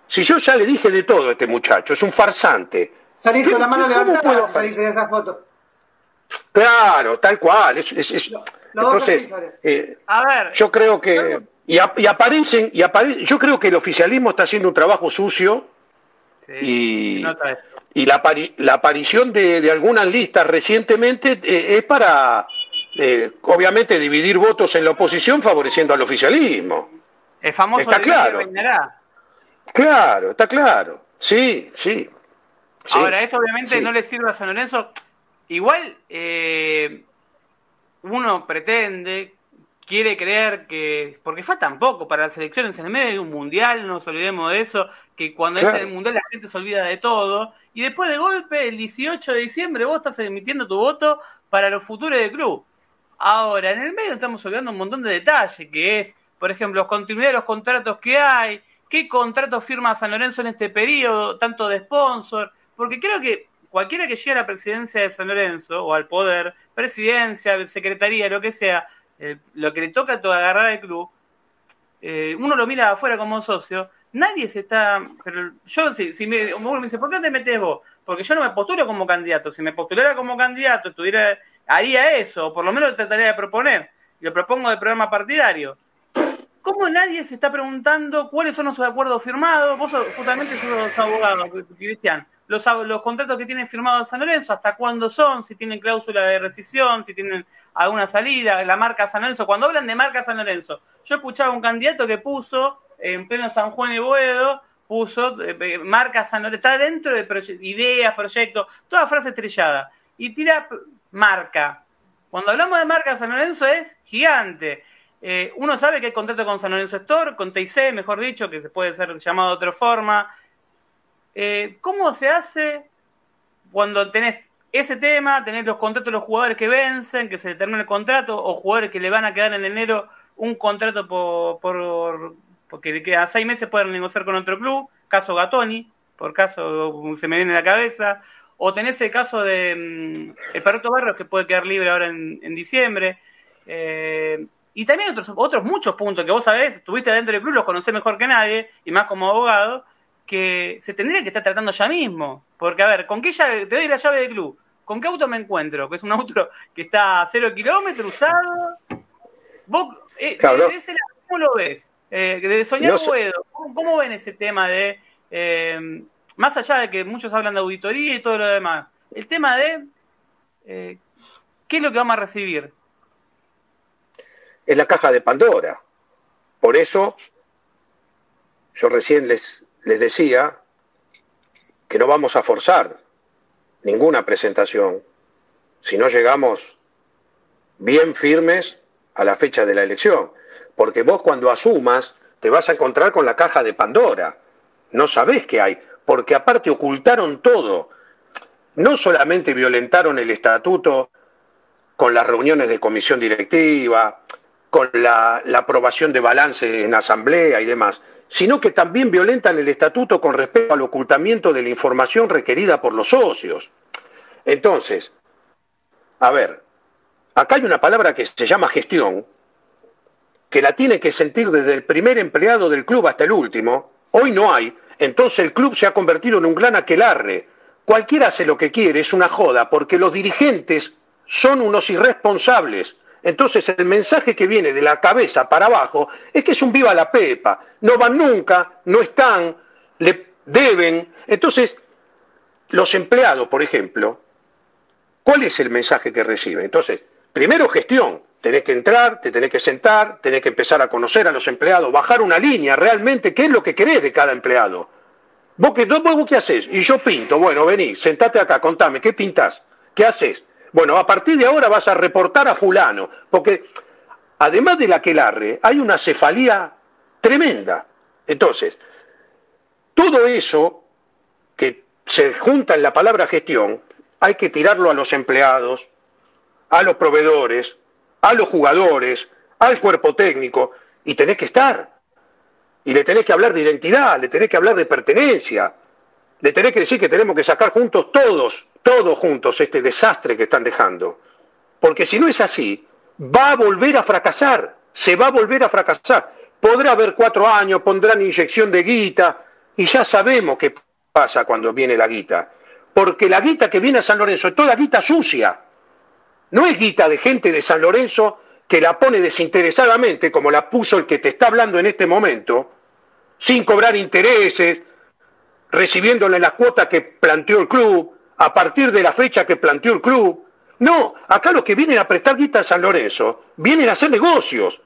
Speaker 2: si yo ya le dije de todo a este muchacho, es un farsante.
Speaker 3: Salís con la mano levantada, salís en esa foto.
Speaker 2: Claro, tal cual. Es, entonces, eh, a ver, yo creo que y, aparecen y aparecen. Yo creo que el oficialismo está haciendo un trabajo sucio y, y la, la, aparición de, algunas listas recientemente eh, es para, eh, obviamente, dividir votos en la oposición favoreciendo al oficialismo.
Speaker 1: El famoso
Speaker 2: está claro. Claro, está claro. Sí, sí.
Speaker 1: Ahora, esto obviamente no le sirve a San Lorenzo. Igual eh, uno pretende, quiere creer que, porque faltan poco para las elecciones, en el medio de un mundial, no nos olvidemos de eso, que cuando es el mundial la gente se olvida de todo, y después de golpe, el 18 de diciembre, vos estás emitiendo tu voto para los futuros del club. Ahora, en el medio estamos olvidando un montón de detalles, que es, por ejemplo, continuidad de los contratos que hay, qué contrato firma San Lorenzo en este periodo, tanto de sponsor, porque creo que cualquiera que llegue a la presidencia de San Lorenzo o al poder, presidencia, secretaría, lo que sea, eh, lo que le toca a agarrar al club, eh, uno lo mira afuera como socio, nadie se está. Pero yo, si, si me, me dice, ¿por qué te metes vos? Porque yo no me postulo como candidato. Si me postulara como candidato, estuviera, haría eso, o por lo menos trataría de proponer. Lo propongo de programa partidario. ¿Cómo nadie se está preguntando cuáles son los acuerdos firmados? Vos justamente sos abogado, Cristian. Los, contratos que tienen firmados San Lorenzo, hasta cuándo son, si tienen cláusula de rescisión, si tienen alguna salida, la marca San Lorenzo. Cuando hablan de marca San Lorenzo, yo escuchaba un candidato que puso en pleno San Juan y Boedo, puso eh, eh, marca San Lorenzo, está dentro de ideas, proyectos, toda frase estrellada. Y tira marca. Cuando hablamos de marca San Lorenzo es gigante. Eh, uno sabe que hay contrato con San Lorenzo Store, con TIC, mejor dicho, que se puede ser llamado de otra forma. ¿Cómo se hace cuando tenés ese tema, tenés los contratos de los jugadores que vencen, que se determina el contrato, o jugadores que le van a quedar en enero un contrato por, por porque a seis meses pueden negociar con otro club, caso Gatoni, por caso se me viene a la cabeza, o tenés el caso de mm, el Perroto Barrios que puede quedar libre ahora en, diciembre, eh, y también otros, otros muchos puntos que vos sabés, estuviste dentro del club, los conocés mejor que nadie, y más como abogado, que se tendría que estar tratando ya mismo. Porque, a ver, ¿con qué llave? Te doy la llave del club. ¿Con qué auto me encuentro? Que es un auto que está a cero kilómetros, usado. ¿Vos, eh, ¿Cómo lo ves? Eh, de soñar puedo. ¿Cómo, ven ese tema de, eh, más allá de que muchos hablan de auditoría y todo lo demás, el tema de eh, qué es lo que vamos a recibir?
Speaker 2: Es la caja de Pandora. Por eso, yo recién les, les decía que no vamos a forzar ninguna presentación si no llegamos bien firmes a la fecha de la elección porque vos cuando asumas te vas a encontrar con la caja de Pandora. No sabés qué hay, porque aparte ocultaron todo. No solamente violentaron el estatuto con las reuniones de comisión directiva, con la, aprobación de balance en asamblea y demás, sino que también violentan el estatuto con respecto al ocultamiento de la información requerida por los socios. Entonces, a ver, acá hay una palabra que se llama gestión, que la tiene que sentir desde el primer empleado del club hasta el último, hoy no hay, entonces el club se ha convertido en un gran aquelarre. Cualquiera hace lo que quiere, es una joda, porque los dirigentes son unos irresponsables. Entonces el mensaje que viene de la cabeza para abajo es que es un viva la pepa, no van nunca, no están, le deben. Entonces, los empleados, por ejemplo, ¿cuál es el mensaje que reciben? Entonces, primero gestión, tenés que entrar, te tenés que sentar, tenés que empezar a conocer a los empleados, bajar una línea realmente, qué es lo que querés de cada empleado. ¿Vos qué, vos, qué haces? Y yo pinto, bueno, vení, sentate acá, contame, ¿qué pintás? ¿Qué haces? Bueno, a partir de ahora vas a reportar a fulano, porque además del aquelarre, hay una cefalía tremenda. Entonces, todo eso que se junta en la palabra gestión, hay que tirarlo a los empleados, a los proveedores, a los jugadores, al cuerpo técnico, y tenés que estar. Y le tenés que hablar de identidad, le tenés que hablar de pertenencia, le tenés que decir que tenemos que sacar juntos todos, todos juntos este desastre que están dejando. Porque si no es así, va a volver a fracasar, se va a volver a fracasar. Podrá haber cuatro años, pondrán inyección de guita, y ya sabemos qué pasa cuando viene la guita. Porque la guita que viene a San Lorenzo es toda guita sucia. No es guita de gente de San Lorenzo que la pone desinteresadamente, como la puso el que te está hablando en este momento, sin cobrar intereses, recibiéndole las cuotas que planteó el club, a partir de la fecha que planteó el club. No, acá los que vienen a prestar guita a San Lorenzo vienen a hacer negocios.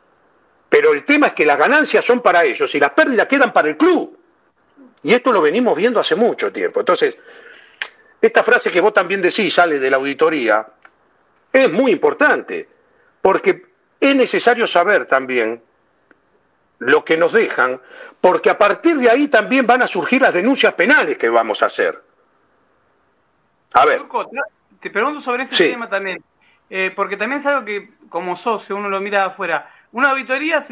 Speaker 2: Pero el tema es que las ganancias son para ellos y las pérdidas quedan para el club. Y esto lo venimos viendo hace mucho tiempo. Entonces, esta frase que vos también decís sale de la auditoría, es muy importante, porque es necesario saber también lo que nos dejan, porque a partir de ahí también van a surgir las denuncias penales que vamos a hacer.
Speaker 1: A ver. te pregunto sobre ese tema también, eh, porque también es algo que como socio uno lo mira de afuera. una auditoría,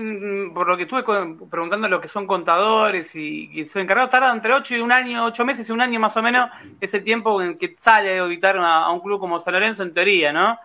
Speaker 1: por lo que estuve preguntando lo que son contadores y, y se encargados, tarda entre 8 y un año, 8 meses y un año más o menos, es el tiempo en que sale a auditar a, un club como San Lorenzo en teoría, ¿no?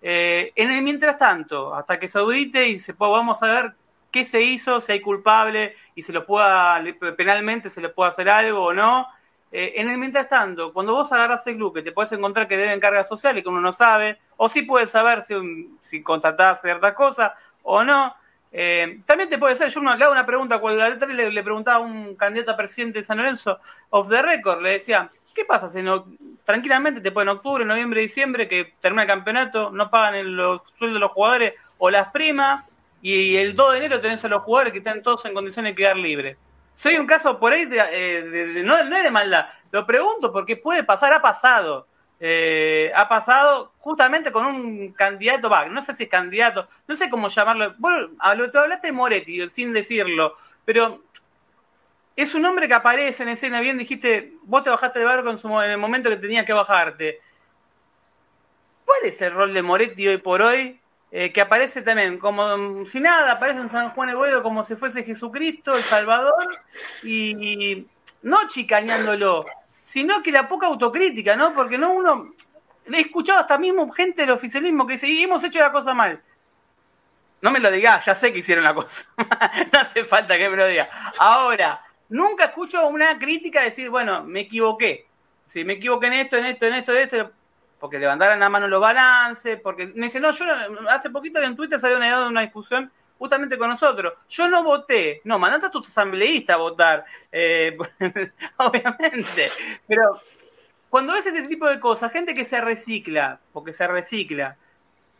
Speaker 1: Eh, en el mientras tanto, hasta que se audite y se pueda, vamos a ver qué se hizo, si hay culpable y se lo pueda, penalmente se le puede hacer algo o no. Eh, en el mientras tanto, cuando vos agarras el club, que te puedes encontrar que deben cargas sociales, que uno no sabe, o sí puedes saber si, si contratás ciertas cosas, o no. Eh, también te puede ser, yo le hago una pregunta, cuando le, le preguntaba a un candidato a presidente de San Lorenzo, off the record, le decía, ¿qué pasa si no, tranquilamente te pueden octubre, noviembre, diciembre, que termina el campeonato, no pagan los sueldos de los jugadores o las primas, y el 2 de enero tenés a los jugadores que están todos en condiciones de quedar libres? Soy un caso por ahí de, eh, no, es de maldad, lo pregunto porque puede pasar, ha pasado. Eh, ha pasado justamente con un candidato, no sé si es candidato, no sé cómo llamarlo. Vos hablaste de Moretti sin decirlo, pero es un hombre que aparece en escena. Bien dijiste, vos te bajaste de barco en, en el momento que tenías que bajarte. ¿Cuál es el rol de Moretti hoy por hoy? Eh, que aparece también como si nada, aparece en San Juan de Boedo como si fuese Jesucristo, el Salvador, y no chicañándolo, sino que la poca autocrítica, ¿no? Porque no uno, he escuchado hasta mismo gente del oficialismo que dice, y hemos hecho la cosa mal. No me lo digas, ya sé que hicieron la cosa. no hace falta que me lo diga. Ahora, nunca escucho una crítica decir, bueno, me equivoqué. Si me equivoqué en esto, en esto, en esto, en esto, porque levantaran la mano los balances, porque me dice, no, yo hace poquito en Twitter salió una, una discusión justamente con nosotros. Yo no voté, no, mandate a tus asambleístas a votar, eh, obviamente, pero cuando ves ese tipo de cosas, gente que se recicla, porque se recicla,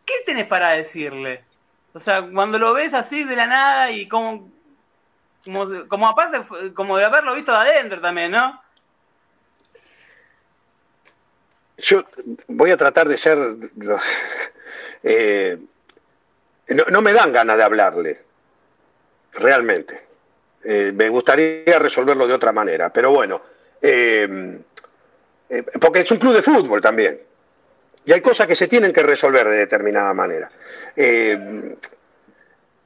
Speaker 1: ¿qué tenés para decirle? O sea, cuando lo ves así de la nada y como, como, como aparte, como de haberlo visto de adentro también, ¿no?
Speaker 2: Yo voy a tratar de ser eh, no, me dan ganas de hablarle, realmente. Eh, me gustaría resolverlo de otra manera, pero bueno, eh, eh, porque es un club de fútbol también. Y hay cosas que se tienen que resolver de determinada manera.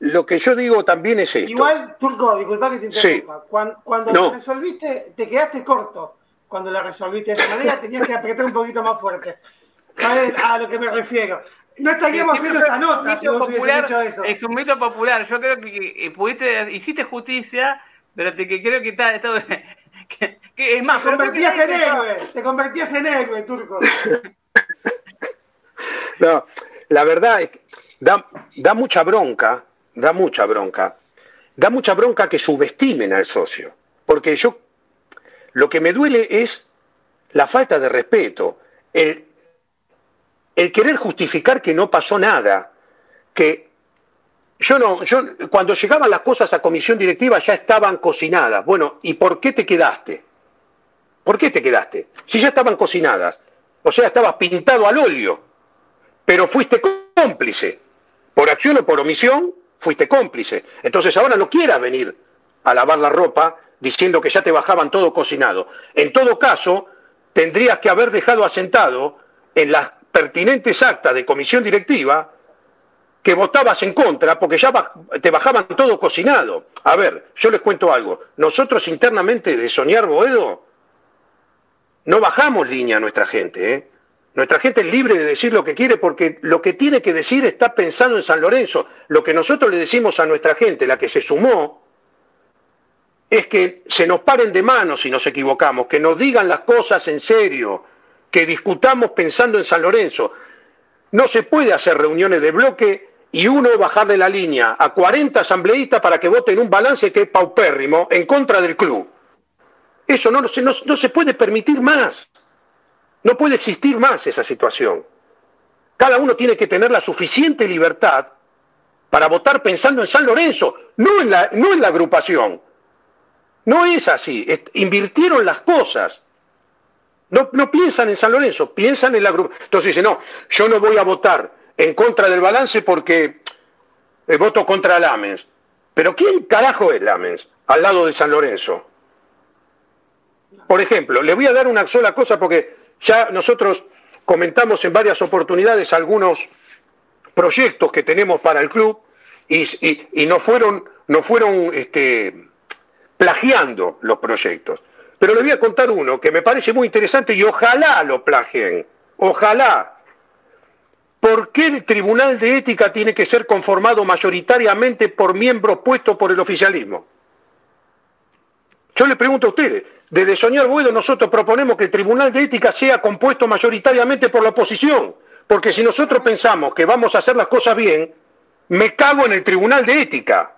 Speaker 2: lo que yo digo también es esto.
Speaker 3: Igual, Turco, disculpa que te interrumpa. Cuando, la resolviste, te quedaste corto. Cuando la resolviste de esa manera, tenías que apretar un poquito más fuerte. ¿Sabes a lo que me refiero? No estaríamos haciendo esta nota si vos popular, hecho eso.
Speaker 1: Es un mito popular. Yo creo que, pudiste, hiciste justicia, pero te, que creo que está. que, es más,
Speaker 3: te convertías en héroe. Te convertías en héroe, turco.
Speaker 2: no, la verdad es que da, da mucha bronca, da mucha bronca. Da mucha bronca que subestimen al socio. Porque yo. Lo que me duele es la falta de respeto. El, querer justificar que no pasó nada, que yo no, yo cuando llegaban las cosas a comisión directiva ya estaban cocinadas. Bueno, ¿y por qué te quedaste? ¿Por qué te quedaste? Si ya estaban cocinadas. O sea, estabas pintado al óleo, pero fuiste cómplice. Por acción o por omisión, fuiste cómplice. Entonces ahora no quieras venir a lavar la ropa diciendo que ya te bajaban todo cocinado. En todo caso, tendrías que haber dejado asentado en las pertinentes actas de comisión directiva que votabas en contra porque ya te bajaban todo cocinado. A ver, yo les cuento algo. Nosotros internamente de Soñar Boedo no bajamos línea a nuestra gente. ¿eh? Nuestra gente es libre de decir lo que quiere porque lo que tiene que decir está pensando en San Lorenzo. Lo que nosotros le decimos a nuestra gente, la que se sumó, es que se nos paren de manos si nos equivocamos, que nos digan las cosas en serio, que discutamos pensando en San Lorenzo. No se puede hacer reuniones de bloque y uno bajarle la línea a 40 asambleístas para que voten un balance que es paupérrimo en contra del club. Eso no, no se puede permitir más. No puede existir más esa situación. Cada uno tiene que tener la suficiente libertad para votar pensando en San Lorenzo, no en la, no en la agrupación. No es así. Invirtieron las cosas. No, piensan en San Lorenzo, piensan en la grupa. Entonces dice, no, yo no voy a votar en contra del balance porque eh, voto contra Lamens. Pero ¿quién carajo es Lamens al lado de San Lorenzo? Por ejemplo, le voy a dar una sola cosa porque ya nosotros comentamos en varias oportunidades algunos proyectos que tenemos para el club y, no fueron, no fueron este, plagiando los proyectos. Pero le voy a contar uno que me parece muy interesante y ojalá lo plagien, ojalá. ¿Por qué el Tribunal de Ética tiene que ser conformado mayoritariamente por miembros puestos por el oficialismo? Yo le pregunto a ustedes, desde Soñar Buedo nosotros proponemos que el Tribunal de Ética sea compuesto mayoritariamente por la oposición, porque si nosotros pensamos que vamos a hacer las cosas bien, me cago en el Tribunal de Ética.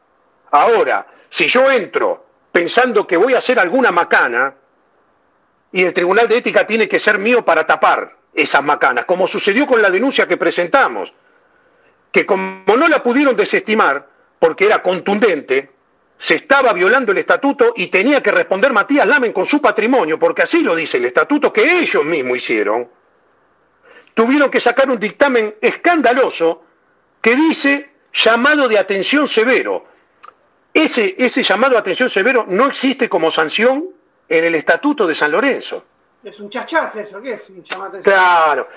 Speaker 2: Ahora, si yo entro pensando que voy a hacer alguna macana, y el Tribunal de Ética tiene que ser mío para tapar esas macanas, como sucedió con la denuncia que presentamos, que como no la pudieron desestimar, porque era contundente, se estaba violando el estatuto y tenía que responder Matías Lamen con su patrimonio, porque así lo dice el estatuto que ellos mismos hicieron, tuvieron que sacar un dictamen escandaloso que dice llamado de atención severo. Ese, ese llamado de atención severo no existe como sanción en el Estatuto de San Lorenzo.
Speaker 3: Es un chachaz eso, ¿qué es? Un llamado
Speaker 2: claro.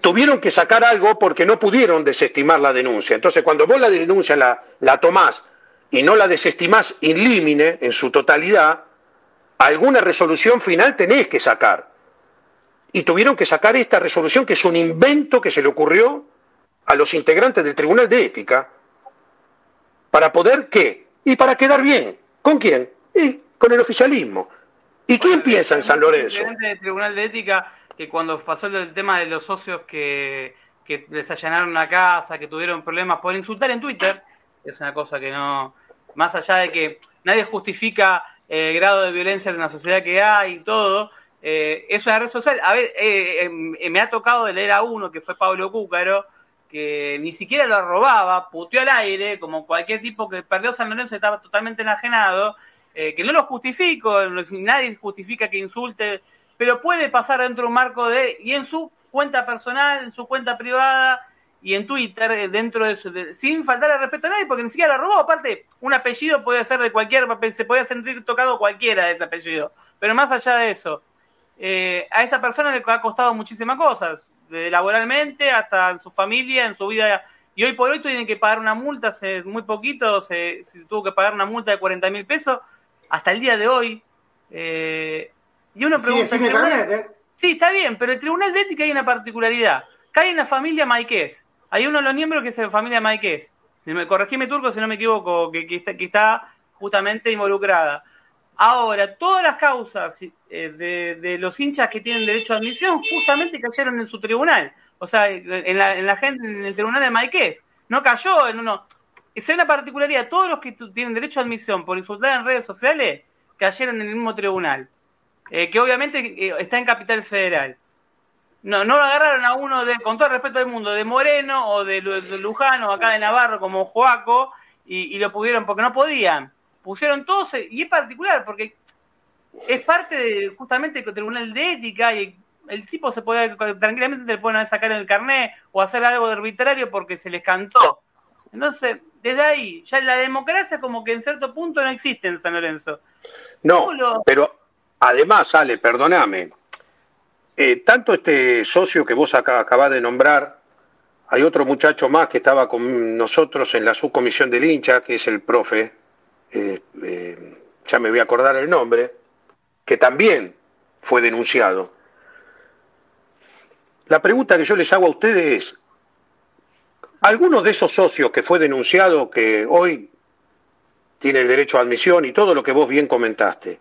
Speaker 2: Tuvieron que sacar algo porque no pudieron desestimar la denuncia. Entonces, cuando vos la denuncia la, la tomás y no la desestimás in limine en su totalidad, alguna resolución final tenés que sacar. Y tuvieron que sacar esta resolución que es un invento que se le ocurrió a los integrantes del Tribunal de Ética para poder qué? Y para quedar bien. ¿Con quién? Y con el oficialismo. ¿Y quién piensa en San Lorenzo?
Speaker 1: El del Tribunal de Ética que cuando pasó el tema de los socios que, que les allanaron una casa, que tuvieron problemas por insultar en Twitter, es una cosa que no, más allá de que nadie justifica el grado de violencia de una sociedad que hay y todo, eh, es una red social. A ver, eh, eh, me ha tocado de leer a uno que fue Pablo Cúcaro, que ni siquiera lo robaba, puteó al aire, como cualquier tipo que perdió San Lorenzo estaba totalmente enajenado, eh, que no lo justifico, nadie justifica que insulte, pero puede pasar dentro de un marco de, y en su cuenta personal, en su cuenta privada y en Twitter, eh, dentro de, eso, sin faltar el respeto a nadie, porque ni siquiera lo robó, aparte, un apellido puede ser de cualquier, se puede sentir tocado cualquiera de ese apellido, pero más allá de eso, eh, a esa persona le ha costado muchísimas cosas, desde laboralmente hasta en su familia, en su vida. Y hoy por hoy tienen que pagar una multa, hace muy poquito se, tuvo que pagar una multa de 40 mil pesos, hasta el día de hoy. Eh, y uno pregunta... ¿eh? Sí, está bien, pero el Tribunal de Ética hay una particularidad. Cae en la familia Maiqués. Hay uno de los miembros que es de la familia Maiqués. Si me corregime turco, si no me equivoco, que, está, que está justamente involucrada. Ahora, todas las causas eh, de, los hinchas que tienen derecho a admisión justamente cayeron en su tribunal. O sea, en la, en la gente, en el tribunal de Maiqués. No cayó en uno. Es una particularidad. Todos los que tienen derecho a admisión por insultar en redes sociales cayeron en el mismo tribunal. Eh, que obviamente eh, está en Capital Federal. No, no lo agarraron a uno, de, con todo el respeto del mundo, de Moreno o de, Lujano, acá de Navarro, como Joaco, y, y lo pudieron porque no podían pusieron todos, y es particular, porque es parte de, justamente del Tribunal de Ética y el tipo se puede, tranquilamente le pueden sacar el carnet o hacer algo de arbitrario porque se les cantó. Entonces, desde ahí, ya la democracia como que en cierto punto no existe en San Lorenzo.
Speaker 2: No, pero además, Ale, perdóname, eh, tanto este socio que vos acá acabás de nombrar, hay otro muchacho más que estaba con nosotros en la subcomisión del hincha, que es el profe, eh, eh, ya me voy a acordar el nombre, que también fue denunciado. La pregunta que yo les hago a ustedes es, ¿alguno de esos socios que fue denunciado, que hoy tiene el derecho a admisión y todo lo que vos bien comentaste,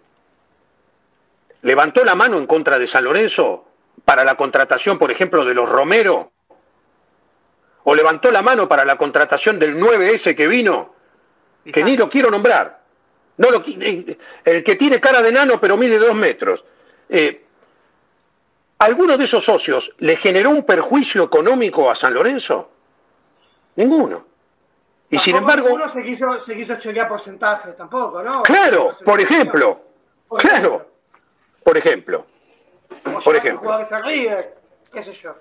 Speaker 2: levantó la mano en contra de San Lorenzo para la contratación, por ejemplo, de los Romero? ¿O levantó la mano para la contratación del 9S que vino que ni lo quiero nombrar. No lo, eh, el que tiene cara de nano pero mide dos metros. Eh, ¿Alguno de esos socios le generó un perjuicio económico a San Lorenzo? Ninguno. Y sin embargo.
Speaker 3: Ninguno se quiso, se quiso chequear porcentaje tampoco, ¿no?
Speaker 2: Claro, por ejemplo. claro. Por ejemplo. Por ejemplo.
Speaker 3: qué sé yo.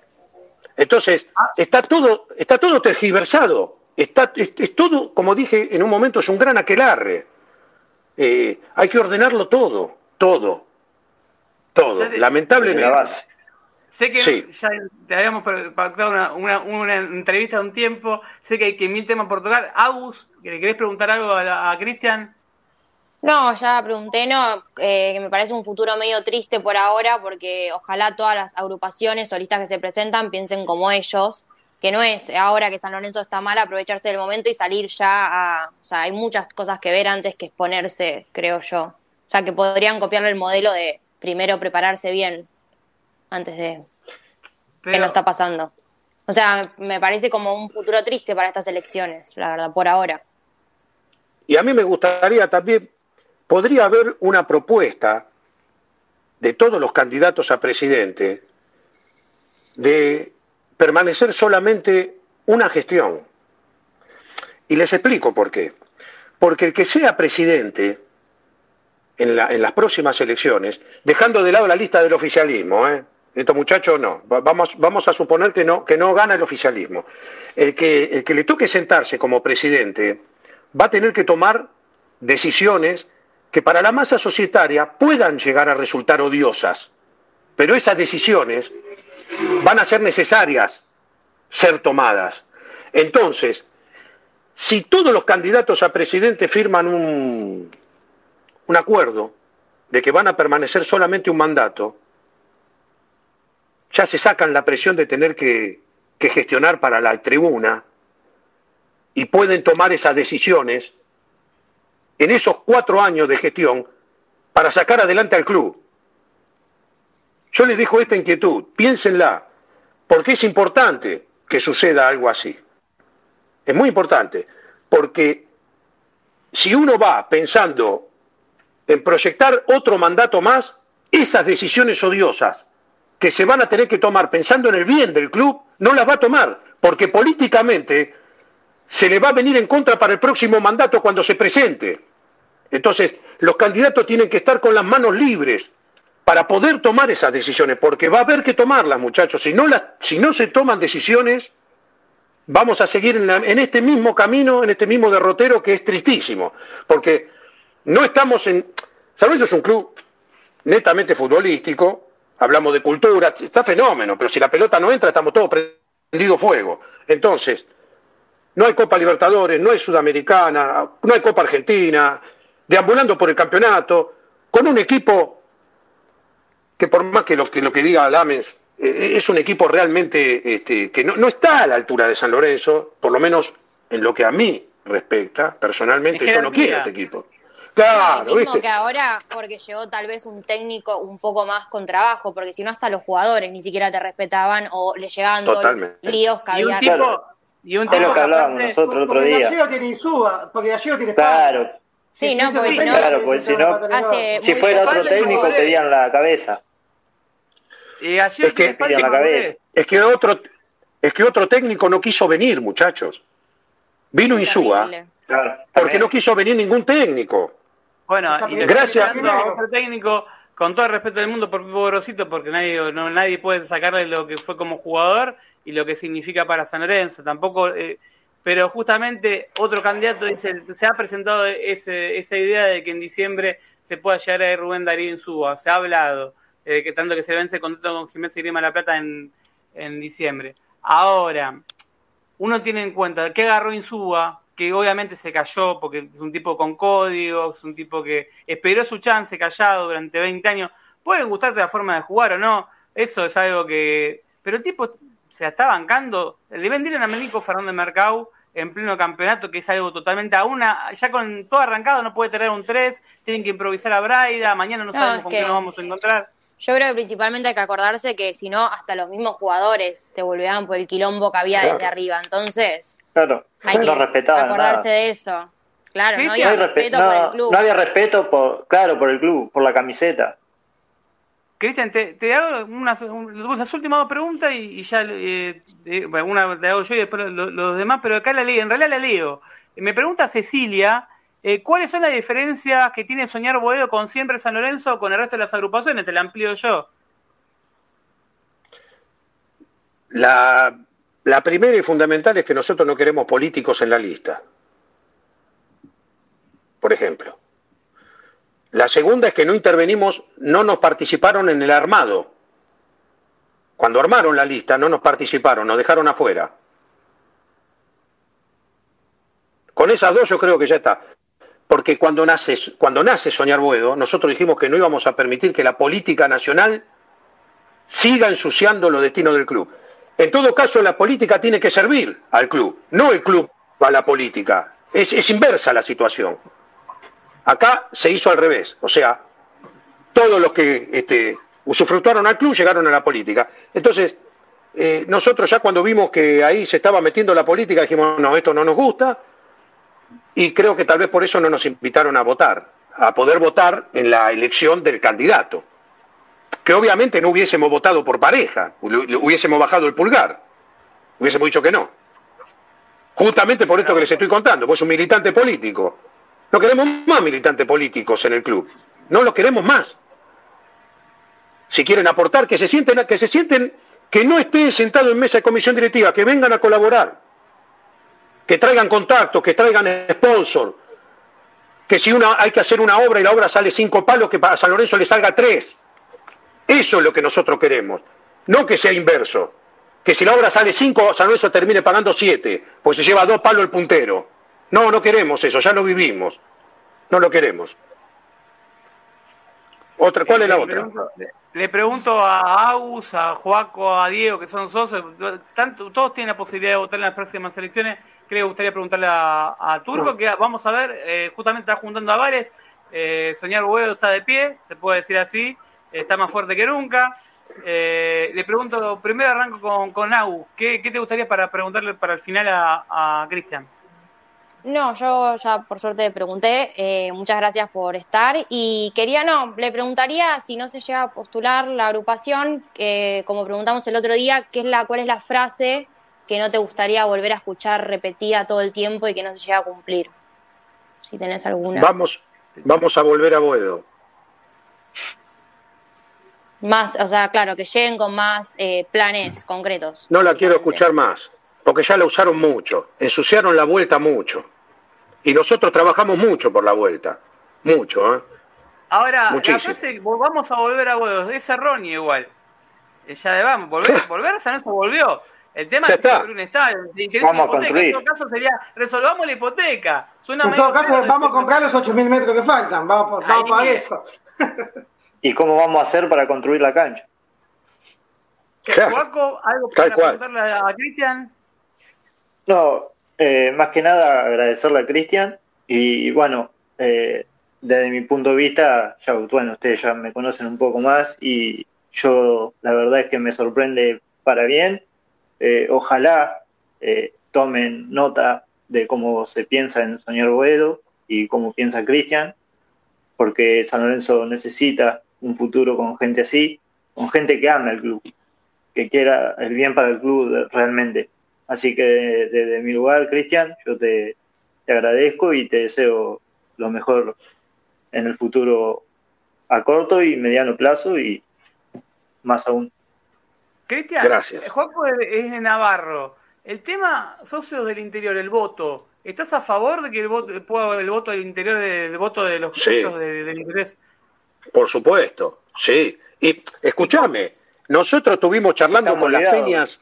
Speaker 2: Entonces, ah. está todo, está todo tergiversado. Está, es, todo, como dije en un momento, es un gran aquelarre. Eh, hay que ordenarlo todo, todo, todo. Lamentablemente.
Speaker 1: Sé que ya te habíamos pactado una, entrevista de un tiempo, sé que hay que mil temas por tocar. Agus, ¿le querés preguntar algo a, Cristian?
Speaker 4: No, ya pregunté, no, eh, que me parece un futuro medio triste por ahora, porque ojalá todas las agrupaciones solistas que se presentan piensen como ellos, que no es ahora que San Lorenzo está mal aprovecharse del momento y salir ya a... O sea, hay muchas cosas que ver antes que exponerse, creo yo. O sea, que podrían copiarle el modelo de primero prepararse bien antes de que no está pasando. O sea, me parece como un futuro triste para estas elecciones, la verdad, por ahora.
Speaker 2: Y a mí me gustaría también, podría haber una propuesta de todos los candidatos a presidente de permanecer solamente una gestión. Y les explico por qué. Porque el que sea presidente en, las próximas elecciones, dejando de lado la lista del oficialismo, ¿eh? Estos muchachos no. Vamos, a suponer que no, que no gana el oficialismo. El que le toque sentarse como presidente va a tener que tomar decisiones que para la masa societaria puedan llegar a resultar odiosas. Pero esas decisiones van a ser necesarias ser tomadas. Entonces, si todos los candidatos a presidente firman un, un acuerdo de que van a permanecer solamente un mandato, ya se sacan la presión de tener que, gestionar para la tribuna y pueden tomar esas decisiones en esos cuatro años de gestión para sacar adelante al club. Yo les dejo esta inquietud, piénsenla, porque es importante que suceda algo así. Es muy importante, porque si uno va pensando en proyectar otro mandato más, esas decisiones odiosas que se van a tener que tomar pensando en el bien del club, no las va a tomar, porque políticamente se le va a venir en contra para el próximo mandato cuando se presente. Entonces, los candidatos tienen que estar con las manos libres para poder tomar esas decisiones, porque va a haber que tomarlas, muchachos. Si no, se toman decisiones, vamos a seguir en, este mismo camino, en este mismo derrotero que es tristísimo, porque no estamos en... San es un club netamente futbolístico, hablamos de cultura, está fenómeno, pero si la pelota no entra, estamos todos prendido fuego. Entonces, no hay Copa Libertadores, no hay Sudamericana, no hay Copa Argentina, deambulando por el campeonato, con un equipo que por más que lo que, lo que diga Lames, eh, es un equipo realmente este, que no, no, está a la altura de San Lorenzo, por lo menos en lo que a mí respecta, personalmente, yo no quiero este equipo.
Speaker 4: Claro, mismo que ahora, porque llegó tal vez un técnico un poco más con trabajo, porque si no hasta los jugadores ni siquiera te respetaban o le llegaban líos que
Speaker 1: y un tipo, y un tipo
Speaker 5: que hablábamos nosotros el otro día.
Speaker 3: Gallego tiene Insúa, porque Gallego tiene
Speaker 5: Claro.
Speaker 4: Sí, no, porque si no,
Speaker 5: claro, porque si, no si fuera otro técnico pedían la cabeza.
Speaker 1: Y
Speaker 2: es que, la cabeza. es que otro es que otro técnico no quiso venir, muchachos. Vino Insúa. Claro, porque no quiso venir ningún técnico.
Speaker 1: Bueno, y gracias otro técnico, con todo el respeto del mundo por Pipo Grosito, porque nadie, no, nadie puede sacarle lo que fue como jugador y lo que significa para San Lorenzo. Tampoco, eh, pero justamente otro candidato dice, se ha presentado ese, esa idea de que en diciembre se pueda llegar a Rubén Darío Insúa. Se ha hablado, eh, que tanto que se vence el contrato con Jiménez y Grima La Plata en, en diciembre. Ahora, uno tiene en cuenta que agarró Insúa, que obviamente se cayó porque es un tipo con códigos, es un tipo que esperó su chance callado durante 20 años. Puede gustarte la forma de jugar o no, eso es algo que... Pero el tipo se está bancando. Le vendieron a Melico Fernando Mercado en pleno campeonato, que es algo totalmente a una, ya con todo arrancado no puede tener un 3, tienen que improvisar a Braida, mañana no, sabemos con qué nos vamos a encontrar.
Speaker 4: Yo creo que principalmente hay que acordarse que si no, hasta los mismos jugadores te volvían por el quilombo que había desde arriba. Entonces,
Speaker 5: Claro,
Speaker 4: Hay
Speaker 5: no respetaban
Speaker 4: acordarse de eso. Claro, no había respeto por el club.
Speaker 5: No había respeto, por, claro, por el club, por la camiseta.
Speaker 1: Cristian, te, hago unas, las últimas dos preguntas y, ya eh, una te hago yo y después los, demás, pero acá la leo, en realidad la leo. Me pregunta Cecilia, eh, ¿cuáles son las diferencias que tiene Soñar Boedo con Siempre San Lorenzo con el resto de las agrupaciones? Te la amplío yo.
Speaker 2: La la primera y fundamental es que nosotros no queremos políticos en la lista. Por ejemplo. La segunda es que no intervenimos, no nos participaron en el armado. cuando armaron la lista, no nos participaron, nos dejaron afuera. Con esas dos yo creo que ya está. Porque cuando nace, cuando nace Soñar Buedo, nosotros dijimos que no íbamos a permitir que la política nacional siga ensuciando los destinos del club. En todo caso, la política tiene que servir al club, no el club a la política. Es, inversa la situación. Acá se hizo al revés, o sea, todos los que este, usufructuaron al club llegaron a la política. Entonces, eh, nosotros ya cuando vimos que ahí se estaba metiendo la política dijimos, no, esto no nos gusta, y creo que tal vez por eso no nos invitaron a votar, a poder votar en la elección del candidato. Que obviamente no hubiésemos votado por pareja, hubiésemos bajado el pulgar, hubiésemos dicho que no. Justamente por esto que les estoy contando, pues un militante político. No queremos más militantes políticos en el club, no los queremos más. Si quieren aportar, que se sienten, que se sienten, que no estén sentados en mesa de comisión directiva, que vengan a colaborar que traigan contactos, que traigan sponsor, que si una, hay que hacer una obra y la obra sale cinco palos, que para San Lorenzo le salga tres. Eso es lo que nosotros queremos, no que sea inverso. Que si la obra sale cinco, San Lorenzo termine pagando siete, pues se lleva dos palos el puntero. No, no queremos eso, ya lo vivimos. No lo queremos. Otra, ¿Cuál es la otra?
Speaker 1: Le pregunto a Agus, a Joaco, a Diego, que son socios, tanto, todos tienen la posibilidad de votar en las próximas elecciones. Creo que gustaría preguntarle a, Turco, que vamos a ver, eh, justamente está juntando a Vares, eh, Soñar Huevo está de pie, se puede decir así, está más fuerte que nunca. Eh, le pregunto, primero arranco con, con Agus, ¿Qué, te gustaría para preguntarle para el final a, a Cristian?
Speaker 4: No, yo ya por suerte pregunté. Eh, muchas gracias por estar. Y quería, no, le preguntaría si no se llega a postular la agrupación, que como preguntamos el otro día, ¿qué es la, ¿cuál es la frase que no te gustaría volver a escuchar repetida todo el tiempo y que no se llega a cumplir? Si tenés alguna.
Speaker 2: Vamos, vamos a volver a Boedo.
Speaker 4: Más, o sea, claro, que lleguen con más eh, planes concretos.
Speaker 2: No la quiero escuchar más porque ya la usaron mucho, ensuciaron la vuelta mucho. Y nosotros trabajamos mucho por la vuelta, mucho, ¿eh?
Speaker 1: Ahora, la frase, vamos a volver a huevos, es erróneo igual. Eh, ya de vamos, volver, volver a San volvió. El tema es que un estadio,
Speaker 5: vamos a construir.
Speaker 1: En todo caso sería, resolvamos la hipoteca.
Speaker 3: en todo caso, vamos a comprar los 8.000 metros que faltan, vamos, vamos para eso.
Speaker 5: ¿Y cómo vamos a hacer para construir la cancha?
Speaker 1: ¿algo para preguntarle a Cristian?
Speaker 5: No, eh, más que nada agradecerle a Cristian y bueno, eh, desde mi punto de vista, ya bueno, ustedes ya me conocen un poco más y yo la verdad es que me sorprende para bien. Eh, ojalá tomen nota de cómo se piensa en Soñar Boedo y cómo piensa Cristian, porque San Lorenzo necesita un futuro con gente así, con gente que ama el club, que quiera el bien para el club realmente. Así que desde mi lugar, Cristian, yo te, agradezco y te deseo lo mejor en el futuro a corto y mediano plazo y más aún.
Speaker 1: Cristian, Gracias. Juanjo es de Navarro. El tema socios del interior, el voto, ¿estás a favor de que el voto, el voto del interior, el voto de los socios del interés?
Speaker 2: Por supuesto, sí. Y escúchame, nosotros estuvimos charlando con las peñas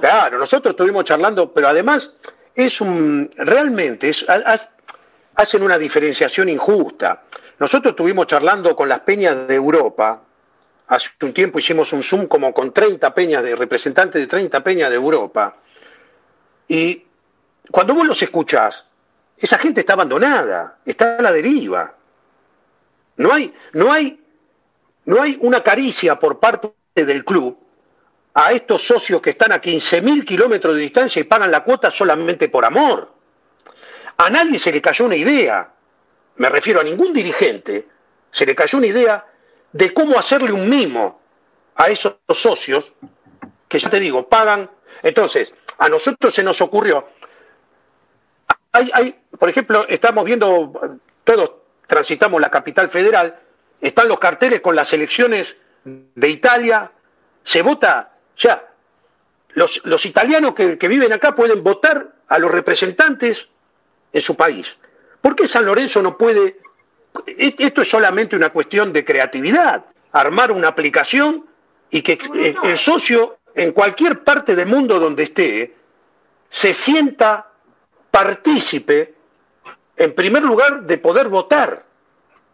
Speaker 2: Claro, nosotros estuvimos charlando, pero además es un realmente hacen una diferenciación injusta. Nosotros estuvimos charlando con las peñas de Europa. Hace un tiempo hicimos un Zoom como con 30 peñas de representantes de 30 peñas de Europa. Y cuando vos los escuchás, esa gente está abandonada, está a la deriva. No hay, no hay, no hay una caricia por parte del club a estos socios que están a 15.000 kilómetros de distancia y pagan la cuota solamente por amor. A nadie se le cayó una idea, me refiero a ningún dirigente, se le cayó una idea de cómo hacerle un mimo a esos socios que ya te digo, pagan. Entonces, a nosotros se nos ocurrió, hay, hay, por ejemplo, estamos viendo, todos transitamos la capital federal, están los carteles con las elecciones de Italia, se vota o sea, los, italianos que, viven acá pueden votar a los representantes en su país. ¿Por qué San Lorenzo no puede? E, esto es solamente una cuestión de creatividad, armar una aplicación y que eh, el socio en cualquier parte del mundo donde esté se sienta partícipe, en primer lugar, de poder votar,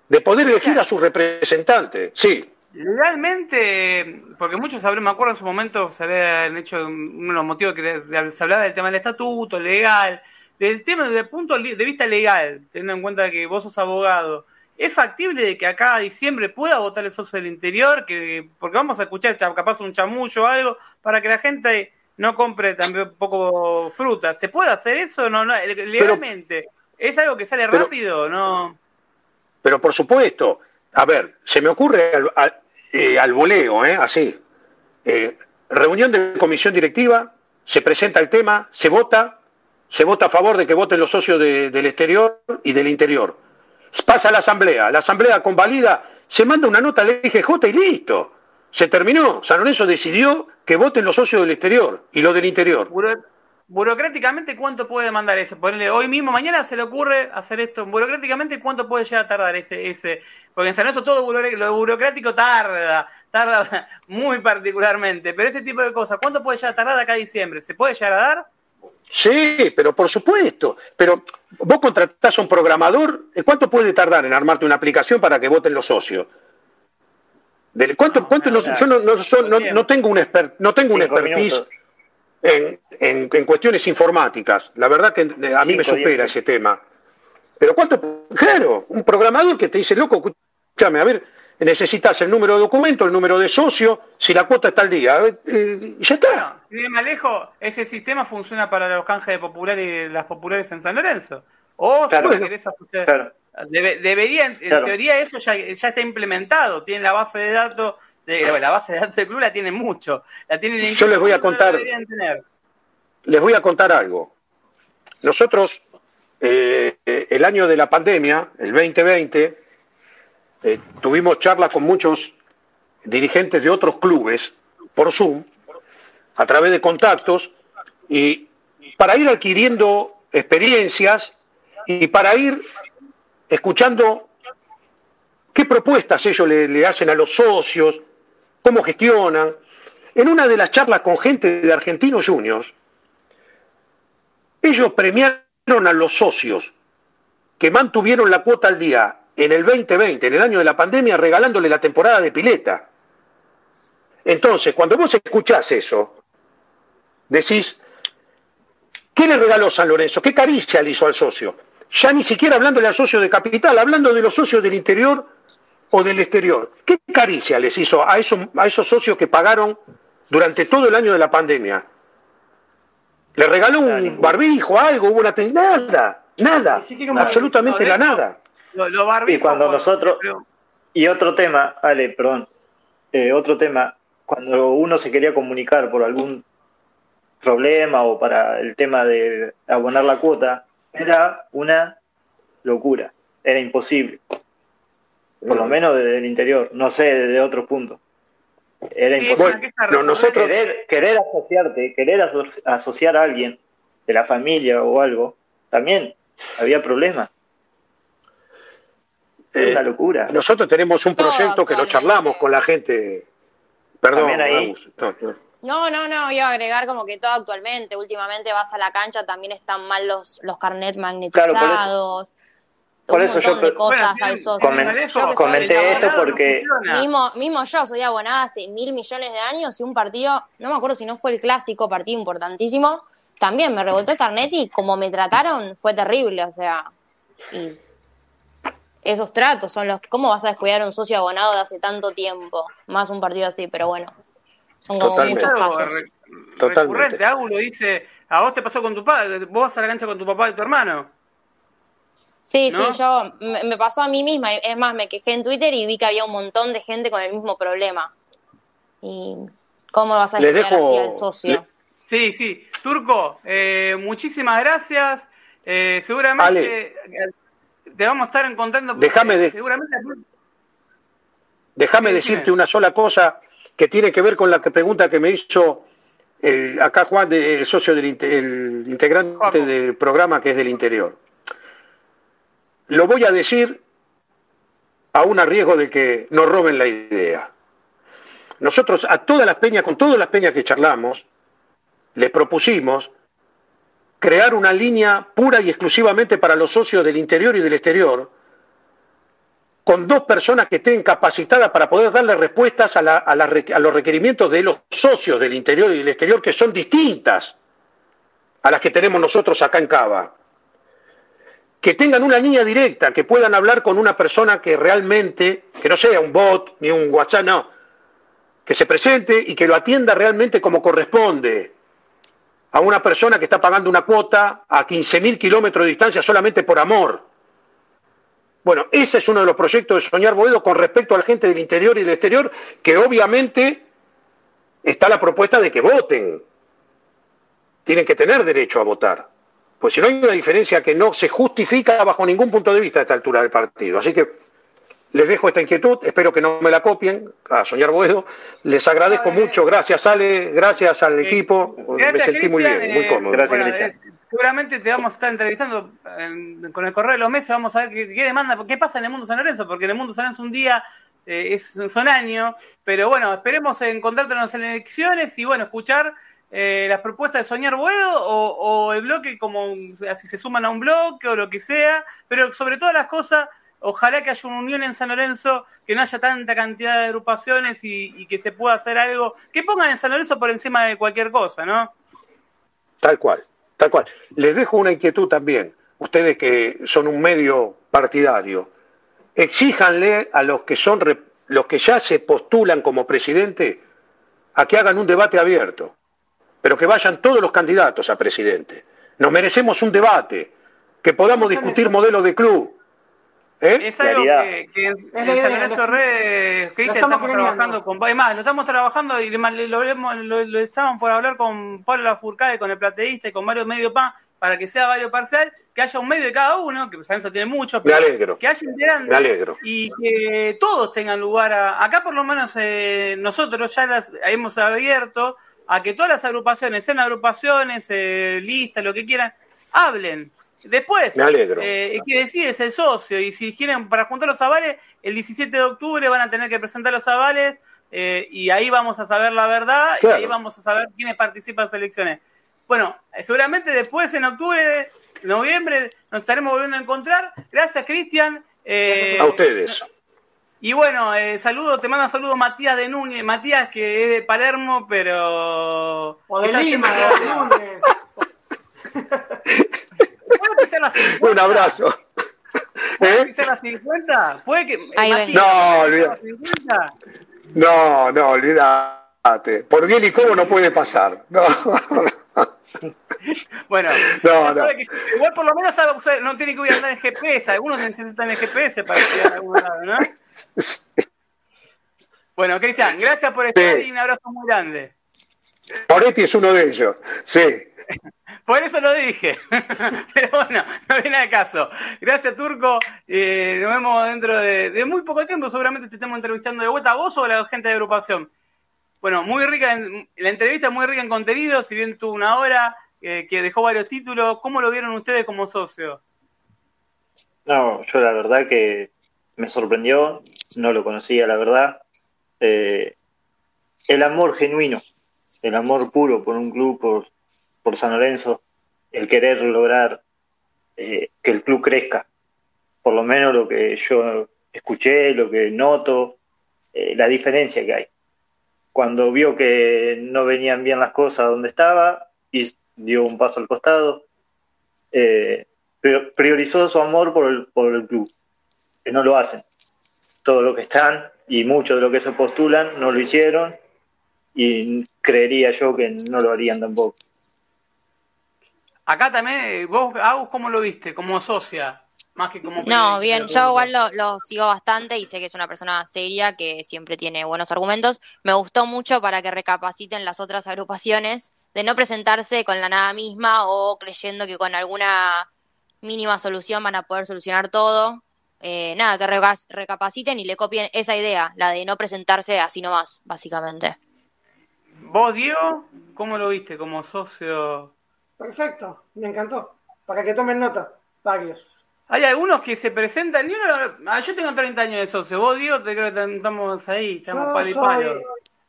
Speaker 2: de poder elegir a su representante. Sí.
Speaker 1: Legalmente, porque muchos sabrán, me acuerdo en su momento se habían hecho uno de los motivos que se hablaba del tema del estatuto, legal, del tema desde el punto de vista legal, teniendo en cuenta que vos sos abogado, ¿es factible de que acá a diciembre pueda votar el socio del interior? Que, porque vamos a escuchar capaz un chamullo o algo, para que la gente no compre también poco fruta. ¿Se puede hacer eso? No, no legalmente. ¿Es algo que sale rápido? No.
Speaker 2: Pero por supuesto, a ver, se me ocurre al, eh, al voleo, ¿eh? así. Eh, reunión de comisión directiva, se presenta el tema, se vota, se vota a favor de que voten los socios del exterior y del interior. Pasa a la asamblea, la asamblea convalida, se manda una nota al EGJ y listo. Se terminó. San Lorenzo decidió que voten los socios del exterior y los del interior
Speaker 1: burocráticamente cuánto puede demandar eso ponerle hoy mismo mañana se le ocurre hacer esto. Burocráticamente cuánto puede llegar a tardar ese ese porque en San Lorenzo todo lo burocrático tarda tarda muy particularmente. Pero ese tipo de cosas cuánto puede llegar a tardar acá a diciembre se puede llegar a dar
Speaker 2: Sí, pero por supuesto. Pero vos contratás a un programador, ¿cuánto puede tardar en armarte una aplicación para que voten los socios? ¿Cuánto, cuánto yo no, tengo un no tengo un expertise en, en, cuestiones informáticas. La verdad que eh, a mí me supera ese tema. Pero cuánto, claro, un programador que te dice, loco, escúchame, a ver, necesitas el número de documento, el número de socio, si la cuota está al día, eh, ya está.
Speaker 1: Si me alejo, ese sistema funciona para los canjes de populares y las populares en San Lorenzo. O si querés asociar, debería, en teoría eso ya, ya está implementado, tiene la base de datos la base de datos del club la tienen mucho. La tienen
Speaker 2: Yo les voy a contar. Les voy a contar algo. Nosotros, eh, el año de la pandemia, el 2020, eh, tuvimos charlas con muchos dirigentes de otros clubes por Zoom, a través de contactos, y para ir adquiriendo experiencias y para ir escuchando qué propuestas ellos le hacen a los socios, cómo gestionan. En una de las charlas con gente de Argentinos Juniors, ellos premiaron a los socios que mantuvieron la cuota al día en el 2020, en el año de la pandemia, regalándole la temporada de pileta. Entonces, cuando vos escuchás eso, decís, ¿qué le regaló San Lorenzo? ¿Qué caricia le hizo al socio? Ya ni siquiera hablándole al socio de capital, hablando de los socios del interior o del exterior. ¿Qué caricia les hizo a esos, a esos socios que pagaron durante todo el año de la pandemia? ¿Le regaló un barbijo, algo? ¿Hubo una Nada, nada, absolutamente la nada.
Speaker 5: y cuando nosotros... Y otro tema, Ale, perdón, eh, otro tema, cuando uno se quería comunicar por algún problema o para el tema de abonar la cuota, era una locura, era imposible por lo menos desde el interior, no sé, desde otro punto. Era imposible. nosotros... querer, asociarte, querer asociar a alguien de la familia o algo, también había problemas. Es una eh, locura.
Speaker 2: Nosotros tenemos un proyecto que lo charlamos con la gente. Perdón,
Speaker 4: No, no, no, iba a agregar como que todo actualmente, últimamente vas a la cancha, también están mal los, los carnet magnetizados
Speaker 5: por eso yo comenté, esto porque
Speaker 4: mismo, mismo yo soy abonada hace mil millones de años y un partido, no me acuerdo si no fue el clásico, partido importantísimo, también me revoltó el carnet y como me trataron fue terrible, o sea, y esos tratos son los que, ¿cómo vas a descuidar a un socio abonado de hace tanto tiempo? Más un partido así, pero bueno, son como
Speaker 1: Totalmente. muchos casos. Totalmente. Recurrente, dice, a vos te pasó con tu padre, vos vas a la cancha con tu papá y tu hermano.
Speaker 4: Sí, sí, yo me, pasó a mí misma. Es más, me quejé en Twitter y vi que había un montón de gente con el mismo problema. ¿Y cómo vas a explicar así al socio?
Speaker 1: Sí, sí. Turco, eh, muchísimas gracias. Eh, seguramente te vamos a estar encontrando.
Speaker 2: Déjame, de... seguramente... Déjame decirte una sola cosa que tiene que ver con la pregunta que me hizo el, acá Juan, el socio del el integrante del programa que es del interior. Lo voy a decir aún a riesgo de que nos roben la idea. nosotros a todas las peñas, con todas las peñas que charlamos, le propusimos crear una línea pura y exclusivamente para los socios del interior y del exterior, con dos personas que estén capacitadas para poder darle respuestas a, los requerimientos de los socios del interior y del exterior, que son distintas a las que tenemos nosotros acá en Cava. Que tengan una línea directa, que puedan hablar con una persona que realmente, que no sea un bot ni un WhatsApp, no, que se presente y que lo atienda realmente como corresponde a una persona que está pagando una cuota a 15.000 kilómetros de distancia solamente por amor. Bueno, ese es uno de los proyectos de Soñar Boedo con respecto a la gente del interior y del exterior, que obviamente está la propuesta de que voten. Tienen que tener derecho a votar. Pues si no hay una diferencia que no se justifica bajo ningún punto de vista a esta altura del partido. Así que les dejo esta inquietud, espero que no me la copien a Soñar Boedo. Les agradezco mucho, gracias Ale, gracias al equipo, me sentí muy bien, muy
Speaker 1: eh,
Speaker 2: cómodo.
Speaker 1: Gracias, seguramente te vamos a estar entrevistando con el correo de los meses, vamos a ver qué, demanda, qué pasa en el mundo San Lorenzo, porque en el mundo San Lorenzo un día eh, es, son años, pero bueno, esperemos encontrarnos en elecciones y bueno, escuchar eh, las propuestas de Soñar Boedo o, o el bloque como si se suman a un bloque o lo que sea, pero sobre todas las cosas Ojalá que haya una unión en San Lorenzo, que no haya tanta cantidad de agrupaciones y, que se pueda hacer algo, que pongan en San Lorenzo por encima de cualquier cosa, ¿no?
Speaker 2: Tal cual, tal cual. Les dejo una inquietud también, ustedes que son un medio partidario, exíjanle a los que son los que ya se postulan como presidente a que hagan un debate abierto, pero que vayan todos los candidatos a presidente. Nos merecemos un debate, que podamos discutir modelo de club,
Speaker 1: ¿Eh? Es algo que, en, San Lorenzo Red, Cristian, estamos, trabajando con. Además, lo estamos trabajando y lo, lo, estamos por hablar con Pablo Furcade, con el plateísta y con Mario Medio Pan, para que sea varios parcial, que haya un medio de cada uno, que San Lorenzo tiene mucho,
Speaker 2: pero
Speaker 1: que haya
Speaker 2: alegro.
Speaker 1: y que todos tengan lugar a. Acá, por lo menos, eh, nosotros ya las hemos abierto a que todas las agrupaciones, sean agrupaciones, eh, listas, lo que quieran, hablen Después,
Speaker 2: eh,
Speaker 1: que decide es el socio. Y si quieren, para juntar los avales, el 17 de octubre van a tener que presentar los avales. Eh, y ahí vamos a saber la verdad. Y ahí vamos a saber quiénes participan en las elecciones. Bueno, eh, seguramente después, en octubre, noviembre, nos estaremos volviendo a encontrar. Gracias, Cristian.
Speaker 2: Eh, a ustedes.
Speaker 1: Y bueno, eh, saludo, te manda saludos Matías de Núñez. Matías, que es de Palermo, pero.
Speaker 3: O de Lima, de
Speaker 2: Un abrazo.
Speaker 1: ¿Puede ¿Eh? las 50? ¿Puede que
Speaker 2: No, olvídate. No, no, olvídate. Por bien y cómo no puede pasar. No.
Speaker 1: Bueno, no, no. igual por lo menos sabe, no tiene que andar en GPS. Algunos necesitan el GPS para llegar a algún lado, ¿no? Bueno, Cristian, gracias por estar sí. y un abrazo muy grande.
Speaker 2: Poretti es uno de ellos, sí.
Speaker 1: Por eso lo dije. Pero bueno, no viene de caso. Gracias, Turco. Eh, nos vemos dentro de, muy poco tiempo. Seguramente te estamos entrevistando de vuelta a vos o a la gente de agrupación. Bueno, muy rica, en, la entrevista muy rica en contenido, si bien tuvo una hora eh, que dejó varios títulos. ¿Cómo lo vieron ustedes como socio?
Speaker 5: No, yo la verdad que me sorprendió, no lo conocía, la verdad. Eh, el amor genuino, el amor puro por un club, por, por San Lorenzo, el querer lograr eh, que el club crezca. Por lo menos lo que yo escuché, lo que noto, eh, la diferencia que hay. Cuando vio que no venían bien las cosas donde estaba, y dio un paso al costado, priorizó su amor por el, por el club, que no lo hacen. Todo lo que están y mucho de lo que se postulan no lo hicieron y creería yo que no lo harían tampoco.
Speaker 1: Acá también, eh, vos, Agus, ¿cómo lo viste? Como socia, más que como...
Speaker 4: No, bien, yo igual lo, sigo bastante y sé que es una persona seria que siempre tiene buenos argumentos. Me gustó mucho para que recapaciten las otras agrupaciones de no presentarse con la nada misma o creyendo que con alguna mínima solución van a poder solucionar todo. Eh, nada, que recapaciten y le copien esa idea, la de no presentarse así nomás, básicamente.
Speaker 1: ¿Vos, Diego, cómo lo viste como socio
Speaker 3: Perfecto, me encantó. Para que tomen nota, varios.
Speaker 1: Hay algunos que se presentan. Yo, ah, yo tengo 30 años de socio. Vos, Diego, te creo que estamos ahí, estamos palo y palo.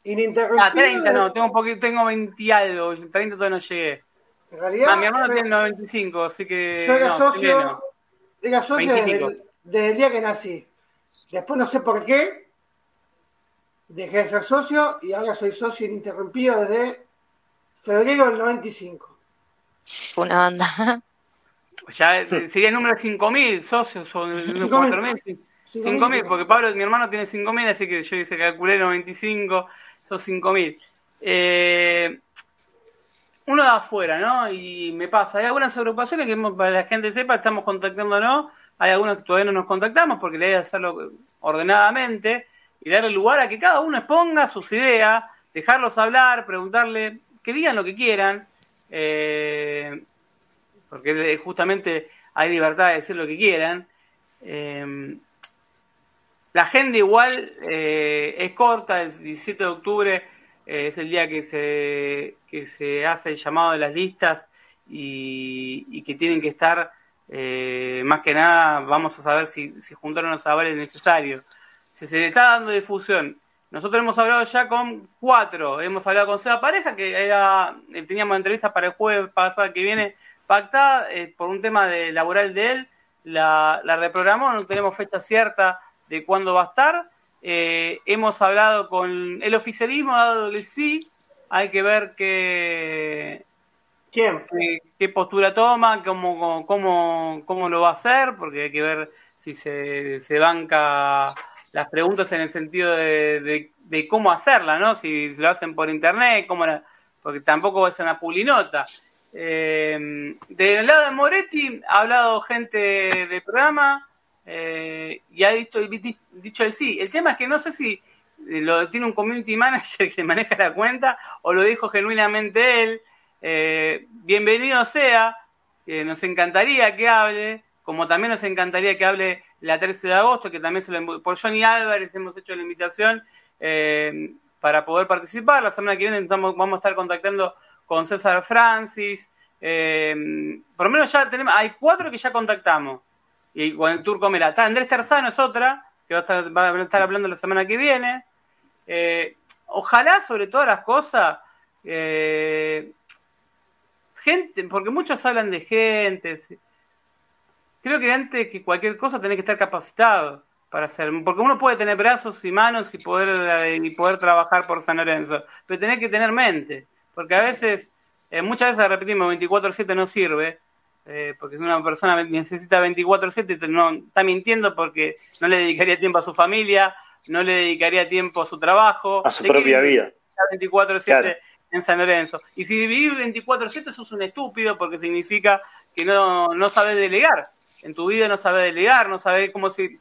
Speaker 3: ininterrumpido.
Speaker 1: Ah, 30
Speaker 3: desde-
Speaker 1: no, tengo, un poquito, tengo 20 y algo, 30 todavía no llegué.
Speaker 3: En realidad,
Speaker 1: Ah, mi hermano
Speaker 3: yo,
Speaker 1: tiene 95, así que.
Speaker 3: yo era
Speaker 1: no,
Speaker 3: socio, era socio el, desde el día que nací. Después no sé por qué, dejé de ser socio y ahora soy socio ininterrumpido desde febrero del 95.
Speaker 4: Fue una banda.
Speaker 1: Ya eh, sería el número 5000 socios o el número
Speaker 3: 5.000.
Speaker 1: 4000. 5000, porque Pablo, mi hermano, tiene 5000, así que yo hice calculé 95, son 5000. Eh, uno de afuera, ¿no? Y me pasa, hay algunas agrupaciones que, para que la gente sepa, estamos contactándonos, hay algunas que todavía no nos contactamos porque la idea es hacerlo ordenadamente y darle lugar a que cada uno exponga sus ideas, dejarlos hablar, preguntarle, que digan lo que quieran, eh, porque justamente hay libertad de decir lo que quieran. Eh, la agenda igual eh, es corta, el 17 de octubre es el día que se, que se hace el llamado de las listas y que tienen que estar, eh, más que nada, vamos a saber si, si juntaron los avales necesarios. Si se le está dando difusión, nosotros hemos hablado ya con cuatro, hemos hablado con Seba Pareja, que era, eh, teníamos entrevistas para el jueves pasado que viene pactada eh, por un tema de laboral de él, la, la reprogramó, no tenemos fecha cierta de cuándo va a estar. Hemos hablado con el oficialismo, ha dado el sí, hay que ver qué,
Speaker 3: ¿Quién?
Speaker 1: qué, qué postura toma, cómo, cómo, cómo lo va a hacer, porque hay que ver si se, se banca las preguntas en el sentido de, de, cómo hacerla, ¿no? Si, lo hacen por internet, cómo la- porque tampoco ser una pulinota. Eh, del lado de Moretti ha hablado gente del programa eh, y ha dicho, dicho el sí. El tema es que no sé si lo tiene un community manager que maneja la cuenta o lo dijo genuinamente él. Eh, bienvenido sea, nos encantaría que hable, como también nos encantaría que hable la 13 de agosto, que también se lo, por Johnny Álvarez hemos hecho la invitación eh, para poder participar. La semana que viene vamos a estar contactando con César Francis. eh, por lo menos ya tenemos, hay cuatro que ya contactamos. Y con el Turco Mera. Está Andrés Terzano es otra, que va a estar, va a estar hablando la semana que viene. Ojalá, sobre todas las cosas, gente, porque muchos hablan de gente. Creo que antes que cualquier cosa tenés que estar capacitado para hacer, porque uno puede tener brazos y manos y poder y poder trabajar por San Lorenzo, pero tenés que tener mente, porque a veces, eh, muchas veces repetimos 24/7 no sirve, eh, porque si una persona necesita 24/7 te- no está mintiendo porque no le dedicaría tiempo a su familia, no le dedicaría tiempo a su trabajo,
Speaker 5: a su
Speaker 1: ¿De qué
Speaker 5: propia vida.
Speaker 1: 24-7
Speaker 5: Claro.
Speaker 1: En San Lorenzo. Y si vivir 24-7 sos un estúpido porque significa que no, no sabes delegar. En tu vida no sabes delegar, no sabes cómo si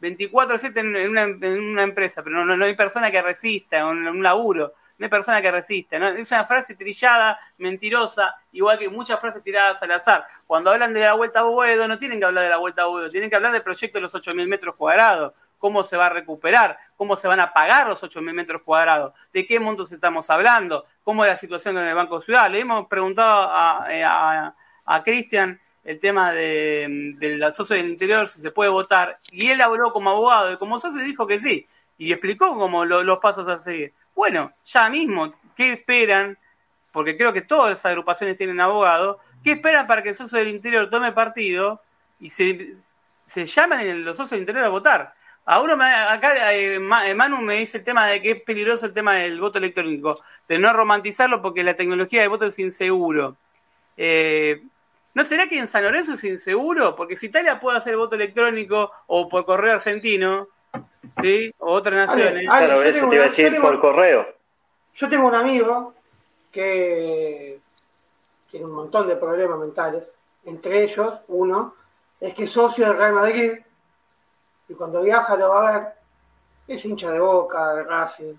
Speaker 1: 24-7 en, una, en una empresa, pero no, no, hay persona que resista, un, un laburo, no hay persona que resista. ¿no? Es una frase trillada, mentirosa, igual que muchas frases tiradas al azar. Cuando hablan de la vuelta a Boedo, no tienen que hablar de la vuelta a Boedo, tienen que hablar del proyecto de los 8.000 metros cuadrados, cómo se va a recuperar, cómo se van a pagar los 8.000 metros cuadrados, de qué montos estamos hablando, cómo es la situación en el Banco Ciudad. Le hemos preguntado a, a, a Cristian el tema de, de la socio del interior, si se puede votar, y él habló como abogado y como socio dijo que sí, y explicó como lo- los pasos a seguir. Bueno, ya mismo, ¿qué esperan? Porque creo que todas las agrupaciones tienen abogado, ¿qué esperan para que el socio del interior tome partido y se, se llamen los socios del interior a votar? A uno me, acá eh, eh, Manu me dice el tema de que es peligroso el tema del voto electrónico, de no romantizarlo porque la tecnología de voto es inseguro. Eh, ¿No será que en San Lorenzo es inseguro? Porque si Italia puede hacer voto electrónico o por correo argentino, ¿sí? Otras naciones.
Speaker 3: Ale,
Speaker 5: Claro,
Speaker 3: yo
Speaker 5: eso
Speaker 3: tengo
Speaker 5: te iba a decir
Speaker 3: tengo-
Speaker 5: por correo.
Speaker 3: Yo tengo un amigo que tiene un montón de problemas mentales. Entre ellos, uno, es que es socio del Real Madrid y cuando viaja lo va a ver. Es hincha de Boca, de Racing,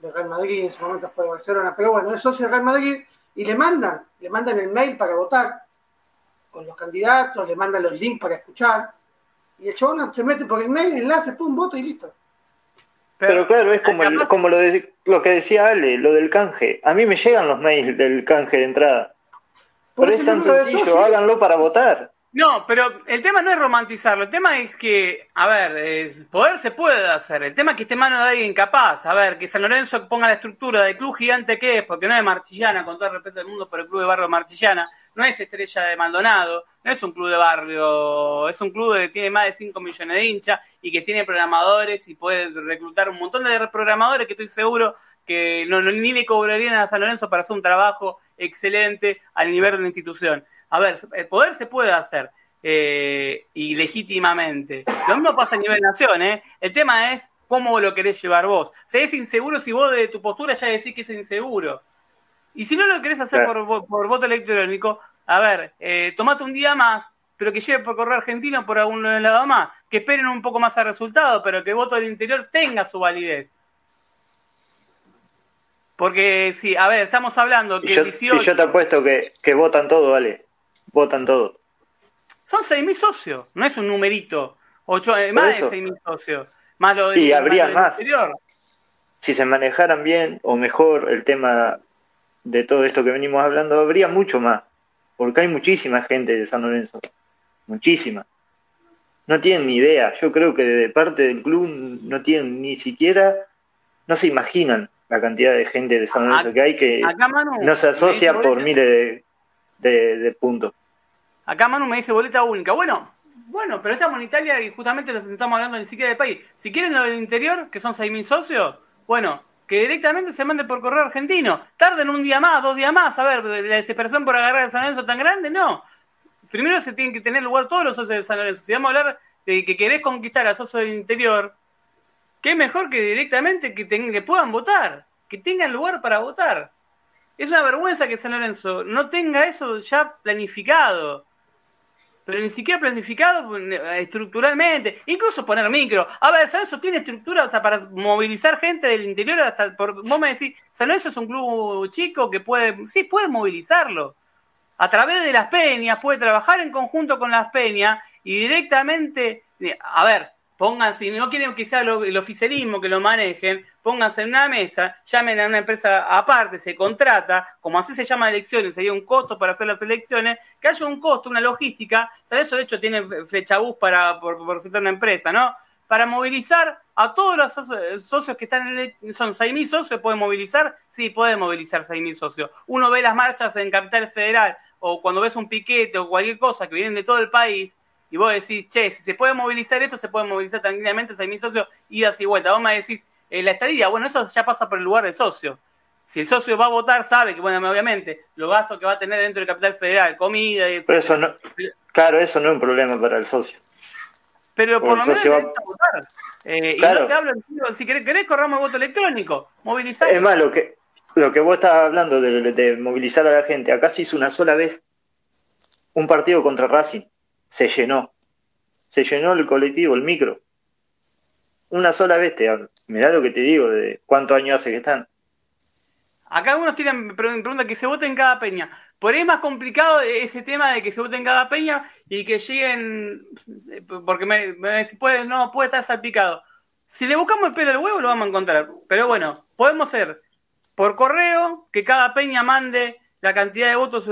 Speaker 3: de Real Madrid, en su momento fue de Barcelona, pero bueno, es socio del Real Madrid y le mandan, le mandan el mail para votar con los candidatos, le mandan los links para escuchar y el chabón se mete por el mail, enlace, pum, voto y listo.
Speaker 5: Pero claro, es como, el- como lo, de- lo que decía Ale, lo del canje. A mí me llegan los mails del canje de entrada.
Speaker 3: Por
Speaker 5: Pero es tan sencillo,
Speaker 3: socios-
Speaker 5: háganlo para votar.
Speaker 1: No, pero el tema no es romantizarlo, el tema es que, a ver, poder se puede hacer, el tema es que esté en manos de alguien capaz, a ver, que San Lorenzo ponga la estructura del club gigante que es, porque no es Marchillana, con todo el respeto del mundo por el club de barrio Marchillana, no es Estrella de Maldonado, no es un club de barrio, es un club que tiene más de 5 millones de hinchas y que tiene programadores y puede reclutar un montón de programadores que estoy seguro que no, ni le cobrarían a San Lorenzo para hacer un trabajo excelente al nivel de la institución. A ver, el poder se puede hacer eh, y legítimamente. Lo mismo pasa a nivel nación, ¿eh? El tema es cómo lo querés llevar vos. Si es inseguro si vos de tu postura ya decís que es inseguro. Y si no lo querés hacer por, voto electrónico, a ver, eh, tomate un día más, pero que lleve por correo argentino por algún lado más, que esperen un poco más al resultado, pero que el voto del interior tenga su validez. Porque sí, a ver, estamos hablando que
Speaker 5: yo, 18... yo te apuesto que, que votan todo, vale votan todo.
Speaker 1: Son 6.000 socios, no es un numerito. Ocho, eh, más de 6.000 socios. Más lo
Speaker 5: sí, habría más. Si se manejaran bien o mejor el tema de todo esto que venimos hablando, habría mucho más. Porque hay muchísima gente de San Lorenzo. Muchísima. No tienen ni idea. Yo creo que de parte del club no tienen ni siquiera, no se imaginan la cantidad de gente de San Lorenzo que hay que no se asocia por miles de, de, puntos.
Speaker 1: Acá Manu me dice boleta única. Bueno, bueno, pero estamos en Italia y justamente nos estamos hablando ni siquiera del país. Si quieren lo del interior, que son 6.000 socios, bueno, que directamente se mande por correo argentino. Tarden un día más, dos días más. A ver, la desesperación por agarrar a San Lorenzo tan grande, no. Primero se tienen que tener lugar todos los socios de San Lorenzo. Si vamos a hablar de que querés conquistar a socios del interior, qué mejor que directamente que, que puedan votar, que tengan lugar para votar. Es una vergüenza que San Lorenzo no tenga eso ya planificado. Pero ni siquiera planificado eh, estructuralmente. Incluso poner micro. A ver, San Lorenzo tiene estructura hasta para movilizar gente del interior. hasta por, Vos me decís, San Lorenzo es un club chico que puede. Sí, puede movilizarlo. A través de las peñas, puede trabajar en conjunto con las peñas y directamente. A ver, pónganse, no quieren que sea el oficialismo que lo manejen, pónganse en una mesa, llamen a una empresa aparte, se contrata, como así se llama elecciones, hay un costo para hacer las elecciones, que haya un costo, una logística, eso de hecho tiene bus para, por, por una empresa, ¿no? Para movilizar a todos los socios que están en son 6.000 socios, ¿puede movilizar? Sí, puede movilizar 6.000 socios. Uno ve las marchas en Capital Federal o cuando ves un piquete o cualquier cosa que vienen de todo el país, y vos decís, che, si se puede movilizar esto, se puede movilizar tranquilamente 6.000 socios, idas y vueltas. Vos me decís, eh, la estadía, bueno, eso ya pasa por el lugar del socio. Si el socio va a votar, sabe que, bueno, obviamente, los gastos que va a tener dentro del capital federal, comida, y
Speaker 5: Pero eso no, claro, eso no es un problema para el socio.
Speaker 1: Pero por lo menos va... votar. Eh, y no te hablo, si querés, querés corramos voto electrónico, movilizar.
Speaker 5: Es más, lo que, lo que vos estás hablando de, de movilizar a la gente, acá se hizo una sola vez un partido contra Racing se llenó. Se llenó el colectivo, el micro. Una sola vez te hablo. Mirá lo que te digo de cuántos años hace que están.
Speaker 1: Acá algunos tiran pregunta que se vote en cada peña. Por ahí es más complicado ese tema de que se vote en cada peña y que lleguen. Porque me, me puede, no puede estar salpicado. Si le buscamos el pelo al huevo, lo vamos a encontrar. Pero bueno, podemos ser por correo, que cada peña mande la cantidad de votos,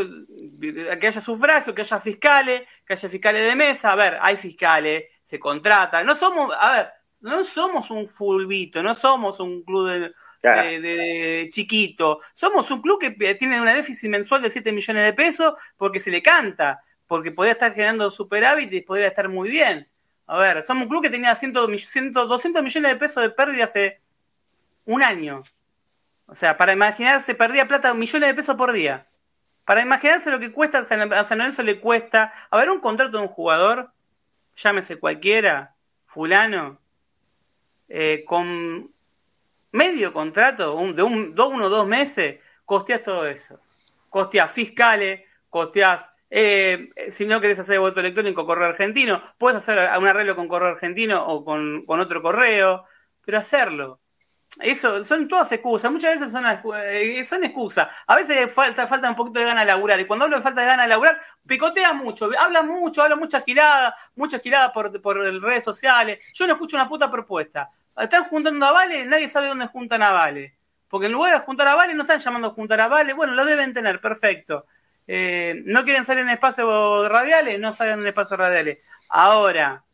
Speaker 1: que haya sufragio, que haya fiscales, que haya fiscales de mesa. A ver, hay fiscales, se contratan. No somos, a ver, no somos un fulbito, no somos un club de, chiquito. Somos un club que tiene una déficit mensual de 7 millones de pesos porque se le canta, porque podría estar generando superávit y podría estar muy bien. A ver, somos un club que tenía 100, 200 millones de pesos de pérdida hace un año. O sea, para imaginarse, perdía plata, millones de pesos por día. Para imaginarse lo que cuesta, a San Lorenzo le cuesta, a ver, un contrato de un jugador, llámese cualquiera, fulano, eh, con medio contrato, de un, dos, uno o dos meses, costeas todo eso. Costeas fiscales, costeas, eh, si no querés hacer voto electrónico, correo argentino, puedes hacer un arreglo con correo argentino o con otro correo, pero hacerlo eso, son todas excusas, muchas veces son, eh, son excusas. A veces falta, falta un poquito de ganas de laburar. Y cuando hablo de falta de ganas de laburar, picotea mucho, habla mucho, habla muchas giradas, muchas giradas por, por redes sociales. Yo no escucho una puta propuesta. Están juntando a Vale, nadie sabe dónde juntan a Vale. Porque en lugar de juntar a Vale, no están llamando a juntar a Vale. Bueno, lo deben tener, perfecto. Eh, no quieren salir en espacios radiales, no salen en espacios radiales. Ahora,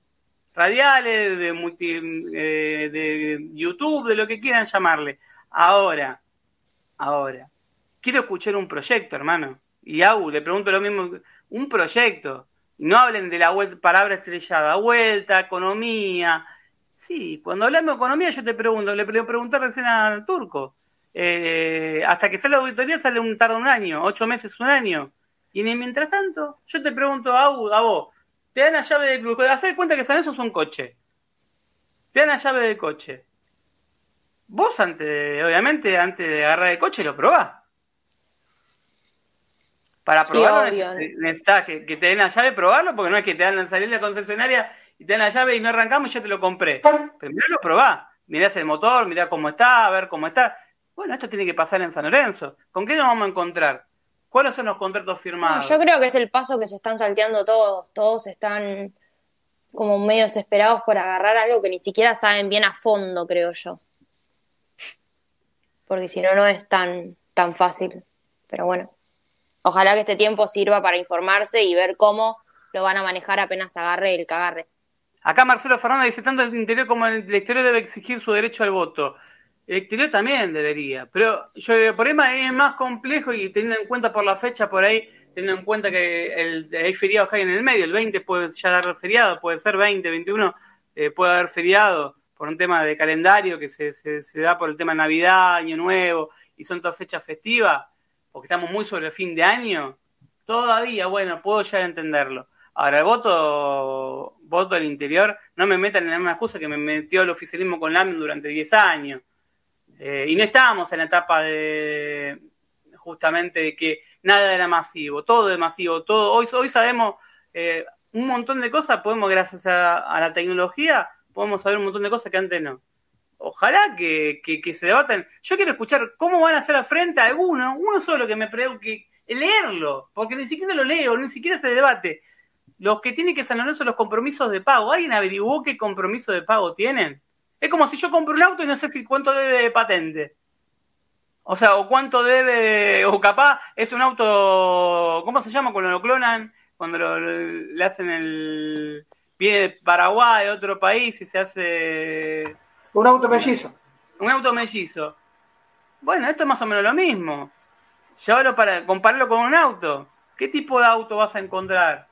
Speaker 1: radiales, de, multi, eh, de YouTube, de lo que quieran llamarle. Ahora, ahora, quiero escuchar un proyecto, hermano. Y Au, le pregunto lo mismo, un proyecto. No hablen de la vuelta, palabra estrellada, vuelta, economía. Sí, cuando hablamos de economía yo te pregunto, le pregunté recién al turco. Eh, hasta que sale la auditoría sale un tarda un año, ocho meses, un año. Y mientras tanto, yo te pregunto a, a vos, te dan la llave del club, hacés cuenta que San Eso es un coche. Te dan la llave del coche. Vos antes, obviamente, antes de agarrar el coche lo probás. Para probarlo necesitas que, te den la llave probarlo, porque no es que te dan la salida de la concesionaria y te dan la llave y no arrancamos y ya te lo compré. Primero lo probás. Mirás el motor, mirá cómo está, a ver cómo está. Bueno, esto tiene que pasar en San Lorenzo. ¿Con qué nos vamos a encontrar? ¿Cuáles son los contratos firmados?
Speaker 4: yo creo que es el paso que se están salteando todos. Todos están como medio desesperados por agarrar algo que ni siquiera saben bien a fondo, creo yo. Porque si no, no es tan, tan fácil. Pero bueno, ojalá que este tiempo sirva para informarse y ver cómo lo van a manejar apenas agarre el cagarre.
Speaker 1: Acá Marcelo Fernández dice, tanto el interior como el exterior debe exigir su derecho al voto. El exterior también debería, pero yo el problema es más complejo y teniendo en cuenta por la fecha por ahí, teniendo en cuenta que el, hay feriados que hay en el medio, el 20 puede ya dar feriado, puede ser 20, 21, eh, puede haber feriado por un tema de calendario que se, se, da por el tema de Navidad, Año Nuevo, y son todas fechas festivas, porque estamos muy sobre el fin de año, todavía, bueno, puedo ya entenderlo. Ahora, el voto, voto del interior, no me metan en la misma excusa que me metió el oficialismo con LAM durante 10 años eh, y no estábamos en la etapa de justamente de que nada era masivo, todo es masivo, todo. Hoy, hoy sabemos eh, un montón de cosas, podemos, gracias a, la tecnología, podemos saber un montón de cosas que antes no. Ojalá que, se debaten. Yo quiero escuchar cómo van a hacer a frente a alguno, uno solo que me pregunte, leerlo, porque ni siquiera lo leo, ni siquiera se debate. Los que tienen que sanar son los compromisos de pago. ¿Alguien averiguó qué compromiso de pago tienen? Es como si yo compro un auto y no sé si cuánto debe de patente. O sea, o cuánto debe, o capaz es un auto, ¿cómo se llama cuando lo clonan? Cuando le hacen el pie de Paraguay, otro país y se hace...
Speaker 3: Un auto mellizo.
Speaker 1: Un auto mellizo. Bueno, esto es más o menos lo mismo. Llévalo para compararlo con un auto. ¿Qué tipo de auto vas a encontrar?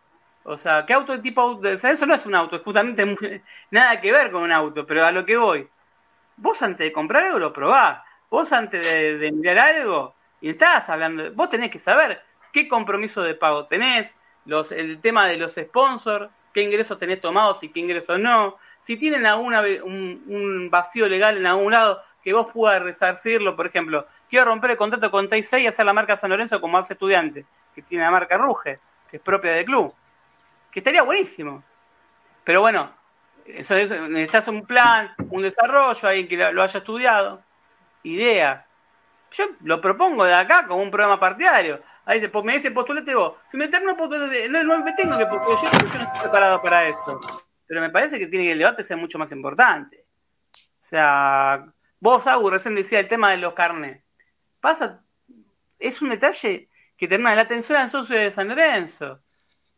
Speaker 1: O sea, ¿qué auto de tipo auto? O sea, eso no es un auto, es justamente nada que ver con un auto, pero a lo que voy. Vos antes de comprar algo lo probás. Vos antes de, mirar algo y estás hablando, vos tenés que saber qué compromiso de pago tenés, los, el tema de los sponsors, qué ingresos tenés tomados y qué ingresos no. Si tienen alguna un, vacío legal en algún lado que vos puedas resarcirlo, por ejemplo, quiero romper el contrato con Taisei y hacer la marca San Lorenzo como hace estudiante, que tiene la marca Ruge, que es propia del club que estaría buenísimo. Pero bueno, eso necesitas un plan, un desarrollo, alguien que lo haya estudiado, ideas. Yo lo propongo de acá como un programa partidario. Ahí me dice postulete vos. Si me no, no me tengo que porque yo, no estoy preparado para eso. Pero me parece que tiene que el debate ser mucho más importante. O sea, vos, Agu, recién decía el tema de los carnes. Pasa, es un detalle que termina la atención al socio de San Lorenzo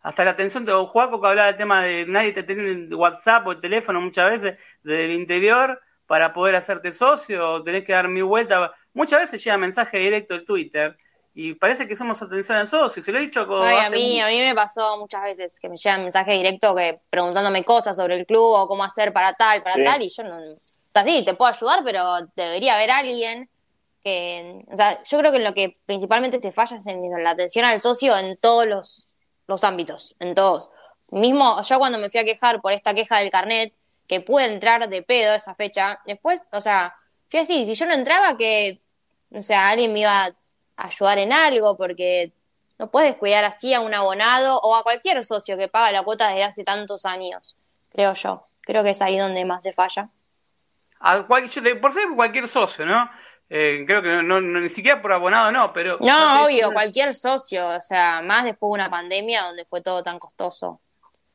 Speaker 1: hasta la atención de Juaco que hablaba del tema de nadie te tiene WhatsApp o el teléfono muchas veces desde el interior para poder hacerte socio o tenés que dar mi vuelta. Muchas veces llega mensaje directo de Twitter y parece que somos atención al socio. Se lo he dicho
Speaker 4: con. a, mí, a mí me pasó muchas veces que me llegan mensajes directos que preguntándome cosas sobre el club o cómo hacer para tal, para tal, y yo no. O sea, sí, te puedo ayudar, pero debería haber alguien que. O sea, yo creo que lo que principalmente se falla es en la atención al socio en todos los los ámbitos, en todos. Mismo yo cuando me fui a quejar por esta queja del carnet, que pude entrar de pedo esa fecha, después, o sea, fui así, si yo no entraba, que, o sea, alguien me iba a ayudar en algo, porque no puedes cuidar así a un abonado o a cualquier socio que paga la cuota desde hace tantos años, creo yo. Creo que es ahí donde más se falla.
Speaker 1: A por ser cualquier socio, ¿no? Eh, creo que no, ni siquiera por abonado no, pero...
Speaker 4: No, obvio, cualquier socio, o sea, más después de una pandemia donde fue todo tan costoso.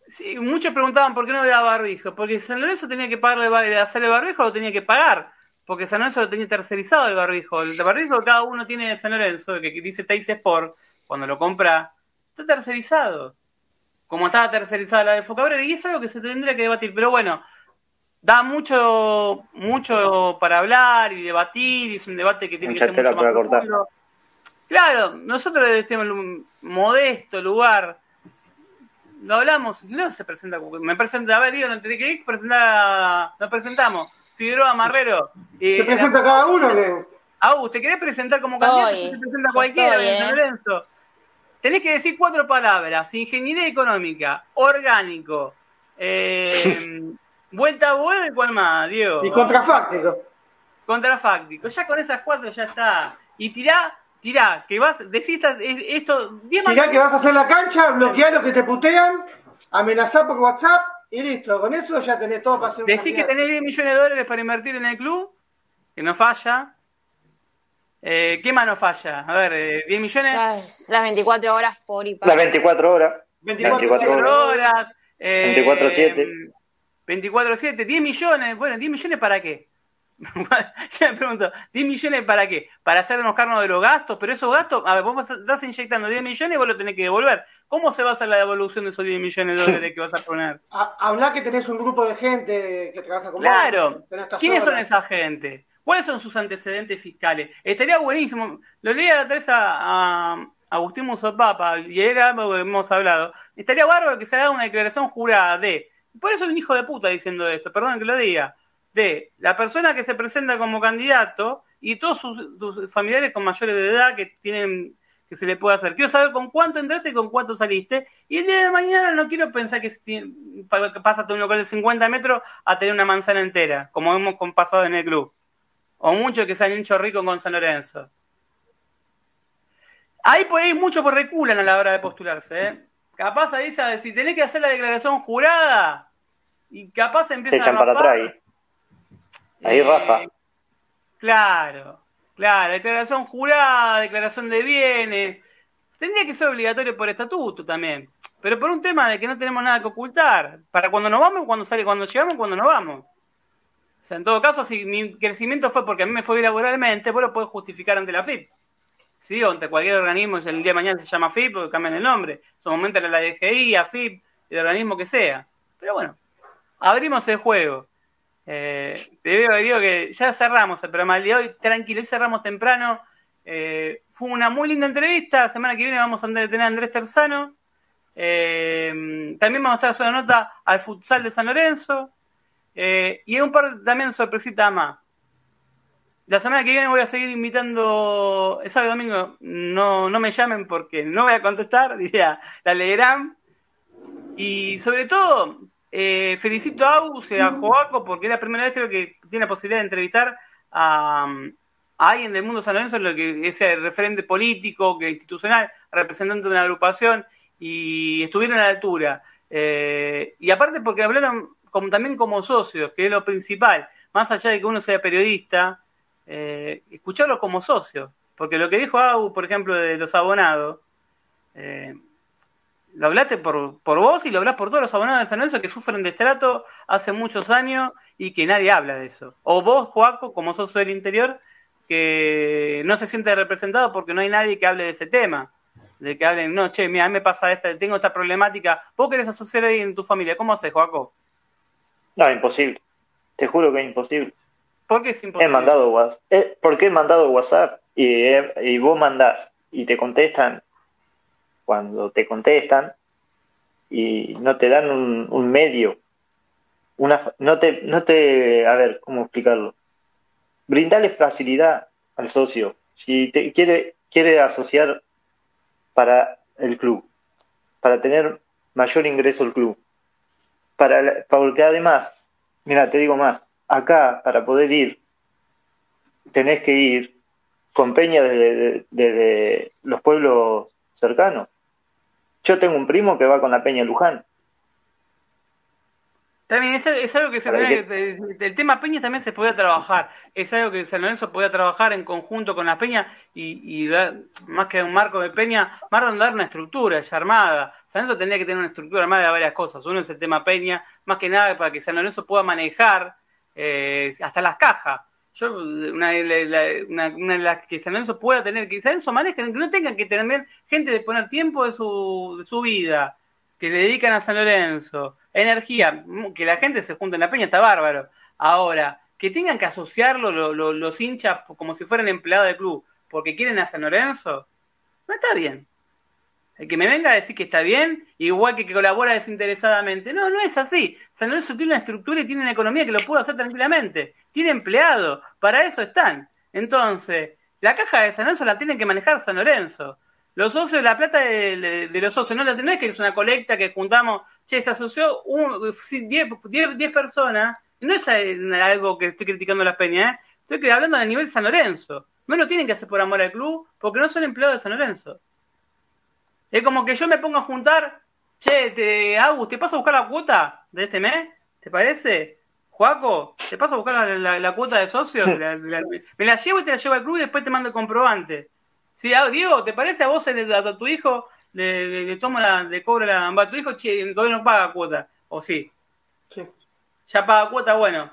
Speaker 1: Sí, muchos preguntaban por qué no había barbijo, porque San Lorenzo tenía que pagarle, hacer el barbijo lo tenía que pagar, porque San Lorenzo lo tenía tercerizado el barbijo, el barbijo que cada uno tiene de San Lorenzo, que, dice Teis Sport, cuando lo compra, está tercerizado. Como estaba tercerizada la de Focabrera, y es algo que se tendría que debatir. Pero bueno, da mucho, mucho para hablar y debatir, y es un debate que tiene que ser mucho más profundo. Claro, nosotros desde este modesto lugar lo hablamos, si no se presenta, me presenta, a ver, digo, no tiene que ir, presenta, nos presentamos, Figueroa Marrero.
Speaker 3: ¿Se presenta cada uno? Que...
Speaker 1: Ah, ¿te querés presentar como candidato? Se presenta cualquiera, eh. Lorenzo. Tenés que decir cuatro palabras, ingeniería económica, orgánico, eh, vuelta a vuelo y cuál más, Diego.
Speaker 3: Y contrafáctico.
Speaker 1: Contrafáctico, ya con esas cuatro ya está. Y tirá tirá, que vas, decís esto.
Speaker 3: Tirá que vas a hacer la cancha, bloquear los que te putean, amenazar por WhatsApp y listo. Con eso ya tenés todo para hacer
Speaker 1: Decís que tenés 10 millones de dólares para invertir en el club, que no falla. Eh, ¿Qué más no falla? A ver, eh, 10 millones.
Speaker 4: Las, 24 horas por y
Speaker 5: para. Las 24 horas.
Speaker 1: 24, 24 horas.
Speaker 5: Eh, 24-7.
Speaker 1: 24-7, 10 millones. Bueno, 10 millones para qué? ya me pregunto, ¿10 millones para qué? Para hacernos cargo de los gastos, pero esos gastos, a ver, vos estás inyectando 10 millones y vos lo tenés que devolver. ¿Cómo se va a hacer la devolución de esos 10 millones de dólares que vas a poner?
Speaker 3: Habla que tenés un grupo de gente que trabaja con
Speaker 1: Claro, ¿quiénes son esa gente? ¿Cuáles son sus antecedentes fiscales? Estaría buenísimo, lo leí a la tres a, Agustín Musopapa y era algo que hemos hablado. Estaría bárbaro que se haga una declaración jurada de. Por eso es un hijo de puta diciendo esto, perdón que lo diga de la persona que se presenta como candidato y todos sus, familiares con mayores de edad que tienen que se le puede hacer. Quiero saber con cuánto entraste y con cuánto saliste. Y el día de mañana no quiero pensar que, pasa de un local de 50 metros a tener una manzana entera, como hemos pasado en el club. O muchos que se han hecho ricos con San Lorenzo. Ahí podéis mucho por reculan a la hora de postularse. ¿eh? Capaz ahí, si tenés que hacer la declaración jurada, y capaz empiezan
Speaker 5: a para atrás Ahí Rafa. Eh,
Speaker 1: claro, claro, declaración jurada, declaración de bienes. Tendría que ser obligatorio por estatuto también. Pero por un tema de que no tenemos nada que ocultar. Para cuando nos vamos, cuando sale, cuando llegamos, cuando nos vamos. O sea, en todo caso, si mi crecimiento fue porque a mí me fue bien laboralmente, vos lo podés justificar ante la FIP. Sí, o ante cualquier organismo, el día de mañana se llama FIP, porque cambian el nombre. En su momento era la DGI, AFIP, el organismo que sea. Pero bueno, abrimos el juego. Eh, te digo, que ya cerramos el programa de hoy, tranquilo, hoy cerramos temprano. Eh, fue una muy linda entrevista. Semana que viene vamos a tener a Andrés Terzano. Eh, también vamos a estar haciendo nota al futsal de San Lorenzo. y un par también sorpresitas más. La semana que viene voy a seguir invitando, el sábado y domingo, no, no me llamen porque no voy a contestar, diría, la leerán. Y sobre todo, eh, felicito a Agus y a Joaco porque es la primera vez creo que tiene la posibilidad de entrevistar a, alguien del mundo San Lorenzo, lo que es el referente político, que institucional, representante de una agrupación, y estuvieron a la altura. Eh, y aparte porque hablaron como, también como socios, que es lo principal, más allá de que uno sea periodista, eh, escucharlo como socio. Porque lo que dijo Agus, por ejemplo, de los abonados, eh, lo hablaste por, por vos y lo hablas por todos los abonados de San Lorenzo que sufren de estrato hace muchos años y que nadie habla de eso. O vos, Joaco, como socio del interior, que no se siente representado porque no hay nadie que hable de ese tema. De que hablen, no, che, mira, a mí me pasa esta, tengo esta problemática. Vos querés asociar ahí en tu familia, ¿cómo haces, Joaco?
Speaker 5: No, imposible. Te juro que es imposible.
Speaker 1: ¿Por qué es imposible?
Speaker 5: He mandado WhatsApp. Eh, porque he mandado WhatsApp y, y vos mandás y te contestan cuando te contestan y no te dan un, medio, una, no, te, no te, a ver, ¿cómo explicarlo? Brindarle facilidad al socio. Si te quiere, quiere asociar para el club, para tener mayor ingreso al club, para, porque además, mira, te digo más, acá para poder ir, tenés que ir con peña desde los pueblos cercanos. Yo tengo un primo que va con la Peña Luján.
Speaker 1: También es, algo que se el tema Peña también se puede trabajar, es algo que San Lorenzo puede trabajar en conjunto con la Peña y, más que un marco de Peña, más dar una estructura ya armada. San Lorenzo tendría que tener una estructura armada de varias cosas. Uno es el tema Peña, más que nada para que San Lorenzo pueda manejar eh, hasta las cajas. Yo, una, una, una de las que San Lorenzo pueda tener, que San Lorenzo maneje, que no tengan que tener gente de poner tiempo de su, de su vida, que le dedican a San Lorenzo, energía, que la gente se junte en la peña, está bárbaro. Ahora, que tengan que asociarlo los hinchas como si fueran empleados del club porque quieren a San Lorenzo, no está bien. El que me venga a decir que está bien, igual que que colabora desinteresadamente. No, no es así. San Lorenzo tiene una estructura y tiene una economía que lo puede hacer tranquilamente. Tiene empleados, para eso están. Entonces, la caja de San Lorenzo la tienen que manejar San Lorenzo. Los socios, la plata de, los socios, no, no es que es una colecta que juntamos, che, se asoció 10 personas no es algo que estoy criticando a las peñas, ¿eh? estoy hablando a nivel San Lorenzo. No lo tienen que hacer por amor al club, porque no son empleados de San Lorenzo. Es como que yo me pongo a juntar, che, te, Agus, ¿te paso a buscar la cuota de este mes? ¿Te parece? Juaco, ¿te paso a buscar la, cuota de socios? me la llevo y te la llevo al club y después te mando el comprobante. Sí, ah, Diego, ¿te parece a vos, a, tu hijo, le, le, tomo la, le cobro la, a tu hijo, che, todavía no paga cuota? ¿O sí? Sí ya paga cuota, bueno.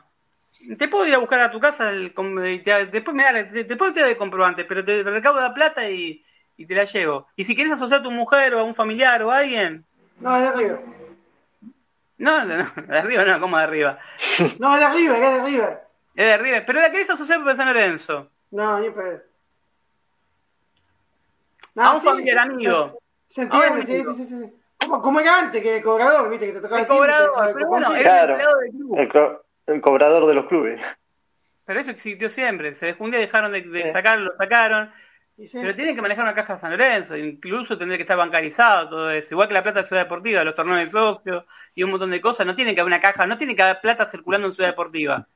Speaker 1: Te puedo ir a buscar a tu casa, el, después me da, después te doy comprobante, pero te, recaudo la plata y, y, te la llevo. Y si quieres asociar a tu mujer o a un familiar o a alguien.
Speaker 3: No, es de arriba.
Speaker 1: No, no, de arriba no, ¿cómo de arriba?
Speaker 3: no, es de arriba, es de arriba.
Speaker 1: Es de arriba, pero la querés asociar por San Lorenzo.
Speaker 3: No, ni pedo.
Speaker 1: No, a un familiar amigo.
Speaker 3: Se entiende, sí, sí, sí, sí. Como, como era antes, que el cobrador, viste, que te tocaba
Speaker 1: el, cobrador, pero bueno, era el empleado del
Speaker 5: club. El, cobrador de los clubes.
Speaker 1: Pero eso existió siempre. Se un día dejaron de, de sacarlo, lo sacaron. Pero tienen que manejar una caja de San Lorenzo, incluso tendría que estar bancarizado todo eso, igual que la plata de Ciudad Deportiva, los torneos de socios y un montón de cosas, no tiene que haber una caja, no tiene que haber plata circulando en Ciudad Deportiva.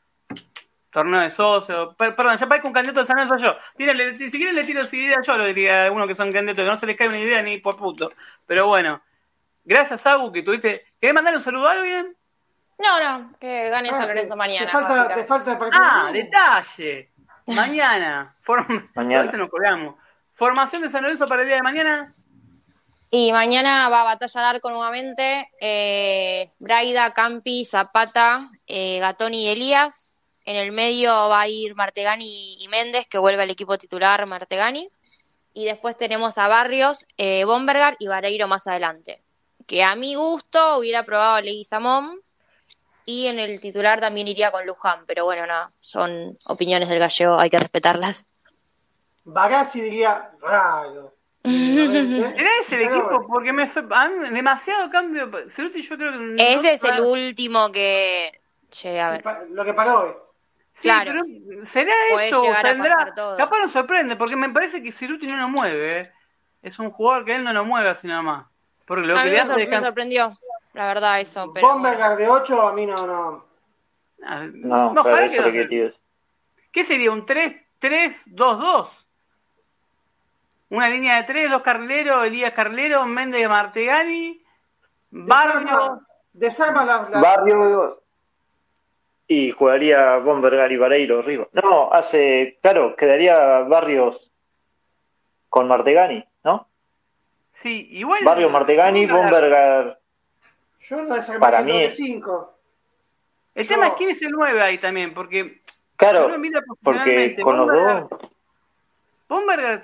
Speaker 1: Torneo de socios, perdón, ya parezco un candidato de San Lorenzo yo. si quieren le tiro esa idea yo, lo diría a algunos que son candidatos, que no se les cae una idea ni por puto. Pero bueno, Gracias, Agu, que tuviste. ¿Querés mandarle un saludo a alguien?
Speaker 4: No, no, que gane San ah, Lorenzo mañana.
Speaker 3: Te falta, te falta
Speaker 1: Ah, detalle. Mañana. mañana. nos colgamos. ¿Formación de San Lorenzo para el día de mañana?
Speaker 4: Y mañana va a batalla de arco nuevamente. Eh, Braida, Campi, Zapata, eh, Gatoni y Elías. En el medio va a ir Martegani y Méndez, que vuelve al equipo titular Martegani. Y después tenemos a Barrios, eh, Bombergar y Vareiro más adelante que a mi gusto hubiera probado a Leguizamón y en el titular también iría con Luján, pero bueno, nada, son opiniones del gallego, hay que respetarlas.
Speaker 3: Bagazzi diría raro.
Speaker 1: ¿Será ese el equipo? Porque me han demasiado cambio. Ceruti yo creo que
Speaker 4: Ese es el último que llegué a ver.
Speaker 3: Lo que pagó hoy.
Speaker 1: Sí, claro. pero ¿será eso? Tendrá... Capaz nos sorprende, porque me parece que Ceruti no lo mueve. ¿eh? Es un jugador que él no lo mueve así nada más. Porque lo
Speaker 4: a
Speaker 1: que
Speaker 4: mí me, me sorprendió, la verdad, eso. Pero...
Speaker 3: Bombergar de 8 a mí no. No,
Speaker 5: ah, no, no para eso que
Speaker 1: ¿Qué sería? ¿Un 3-3-2-2? Una línea de 3, dos carrileros, Elías Carlero, Méndez Martegani, Barrio.
Speaker 3: Desarma la,
Speaker 5: Barrio y jugaría Bombergar y Vareiro arriba. No, hace, claro, quedaría Barrios con Martegani, ¿no?
Speaker 1: Sí, igual.
Speaker 5: Barrio Martegani, Bombergar.
Speaker 3: Yo no Para mí. Es... Cinco.
Speaker 1: El tema es quién es el 9 ahí también, porque.
Speaker 5: Claro, porque con los dos.
Speaker 1: Bombergar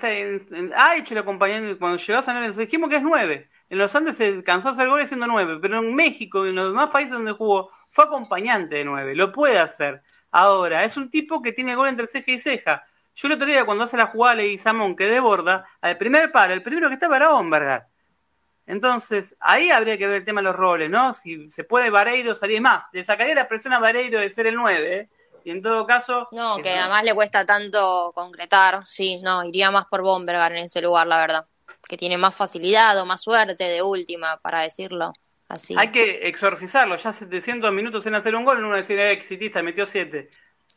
Speaker 1: ha hecho el acompañamiento cuando llegó a San Lorenzo. Dijimos que es 9. En los Andes se cansó a hacer goles siendo 9, pero en México y en los demás países donde jugó fue acompañante de 9. Lo puede hacer. Ahora, es un tipo que tiene gol entre ceja y ceja. Yo el otro día cuando hace la jugada y Samón que desborda, al primer paro, el primero que estaba era Bombergar. Entonces, ahí habría que ver el tema de los roles, ¿no? Si se puede Vareiro salir más. Le sacaría la presión a Vareiro de ser el 9, ¿eh? Y en todo caso...
Speaker 4: No, que además le cuesta tanto concretar, sí, no, iría más por Bombergar en ese lugar, la verdad. Que tiene más facilidad o más suerte de última, para decirlo así.
Speaker 1: Hay que exorcizarlo, ya 700 minutos en hacer un gol, en uno decir, eh, exitista, metió 7.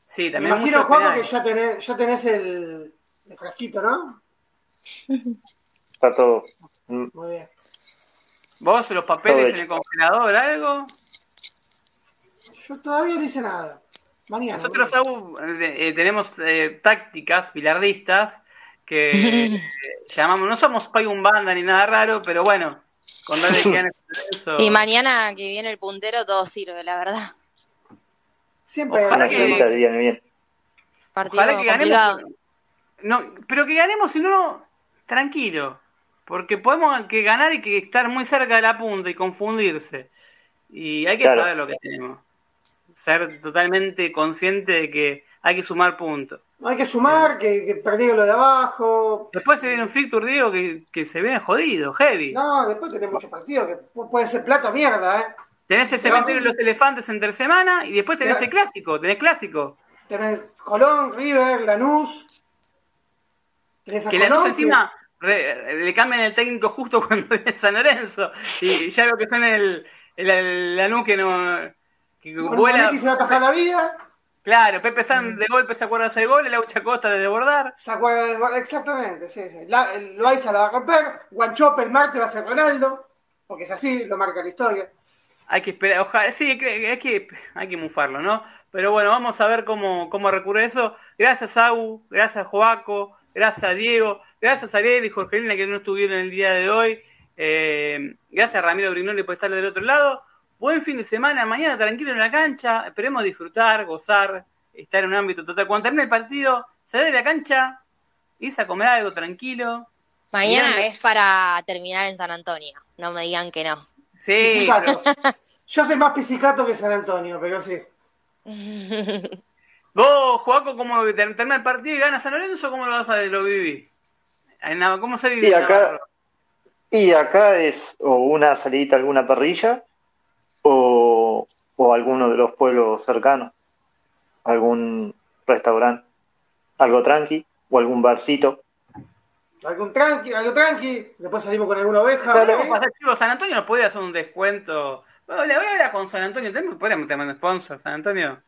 Speaker 1: Sí, también.
Speaker 3: Me imagino, Juan, que ya tenés, ya tenés el, el frasquito, ¿no?
Speaker 5: Está todo.
Speaker 3: Muy bien.
Speaker 1: ¿Vos los papeles en el congelador, algo?
Speaker 3: Yo todavía no hice nada. Mañana.
Speaker 1: Nosotros eh, tenemos eh, tácticas bilardistas que llamamos, no somos un banda ni nada raro, pero bueno, con darle que
Speaker 4: eso. Y mañana que viene el puntero todo sirve, la verdad.
Speaker 3: Siempre
Speaker 5: Ojalá que, bien.
Speaker 4: Partido
Speaker 1: Ojalá que ganemos. No, pero que ganemos, si no, tranquilo. Porque podemos que ganar y que estar muy cerca de la punta y confundirse. Y hay que
Speaker 5: Claro.
Speaker 1: saber lo que tenemos. Ser totalmente consciente de que hay que sumar puntos.
Speaker 3: No hay que sumar, que, que perdieron lo de abajo.
Speaker 1: Después se viene un Fictur, digo, que, que se viene jodido, heavy.
Speaker 3: No, después tenés muchos partidos que pu- puede ser plata o mierda, ¿eh?
Speaker 1: Tenés el cementerio de los elefantes entre semana y después tenés
Speaker 3: Claro.
Speaker 1: el clásico, tenés clásico.
Speaker 3: Tenés Colón, River, Lanús. Tenés a
Speaker 1: Que la
Speaker 3: Colón,
Speaker 1: luz encima re- le cambian el técnico justo cuando viene San Lorenzo. Y ya veo que son el, el, el Lanús que no. que vuela.
Speaker 3: Se va a atajar la vida.
Speaker 1: Claro, Pepe San de golpe se acuerda de hacer gol, el Aucha Costa de desbordar.
Speaker 3: Se acuerda de- exactamente, sí, sí. La, el Loaiza la va a romper. Guanchope el martes va a ser Ronaldo. Porque es así, lo marca la historia.
Speaker 1: Hay que esperar, ojalá, sí, hay que, hay que, hay que mufarlo, ¿no? Pero bueno, vamos a ver cómo, cómo recurre eso. Gracias, Agu, gracias, Joaco, gracias, Diego, gracias, Ariel y Jorgelina que no estuvieron el día de hoy. Eh, gracias, Ramiro Brignoli, por estar del otro lado. Buen fin de semana, mañana tranquilo en la cancha. Esperemos disfrutar, gozar, estar en un ámbito total. Cuando termine el partido, salir de la cancha, irse a comer algo tranquilo.
Speaker 4: Mañana es para terminar en San Antonio. No me digan que no.
Speaker 1: Sí,
Speaker 3: Yo soy más pisicato que San Antonio, pero sí.
Speaker 1: vos, Joaco, ¿cómo ter- termina el partido y gana San Lorenzo? ¿Cómo lo vas a lo vivir? ¿Cómo se vive
Speaker 5: Y acá-? Y acá es o una salidita a alguna parrilla o, o alguno de los pueblos cercanos, algún restaurante, algo tranqui o algún barcito.
Speaker 3: Algún tranqui, algo tranqui. Después salimos con alguna oveja.
Speaker 5: Claro.
Speaker 1: ¿Cómo pasa, chicos? San Antonio nos podría hacer un descuento. Bueno, le voy a hablar con San Antonio. ¿Tenemos- ¿Podríamos tener un sponsor, San Antonio?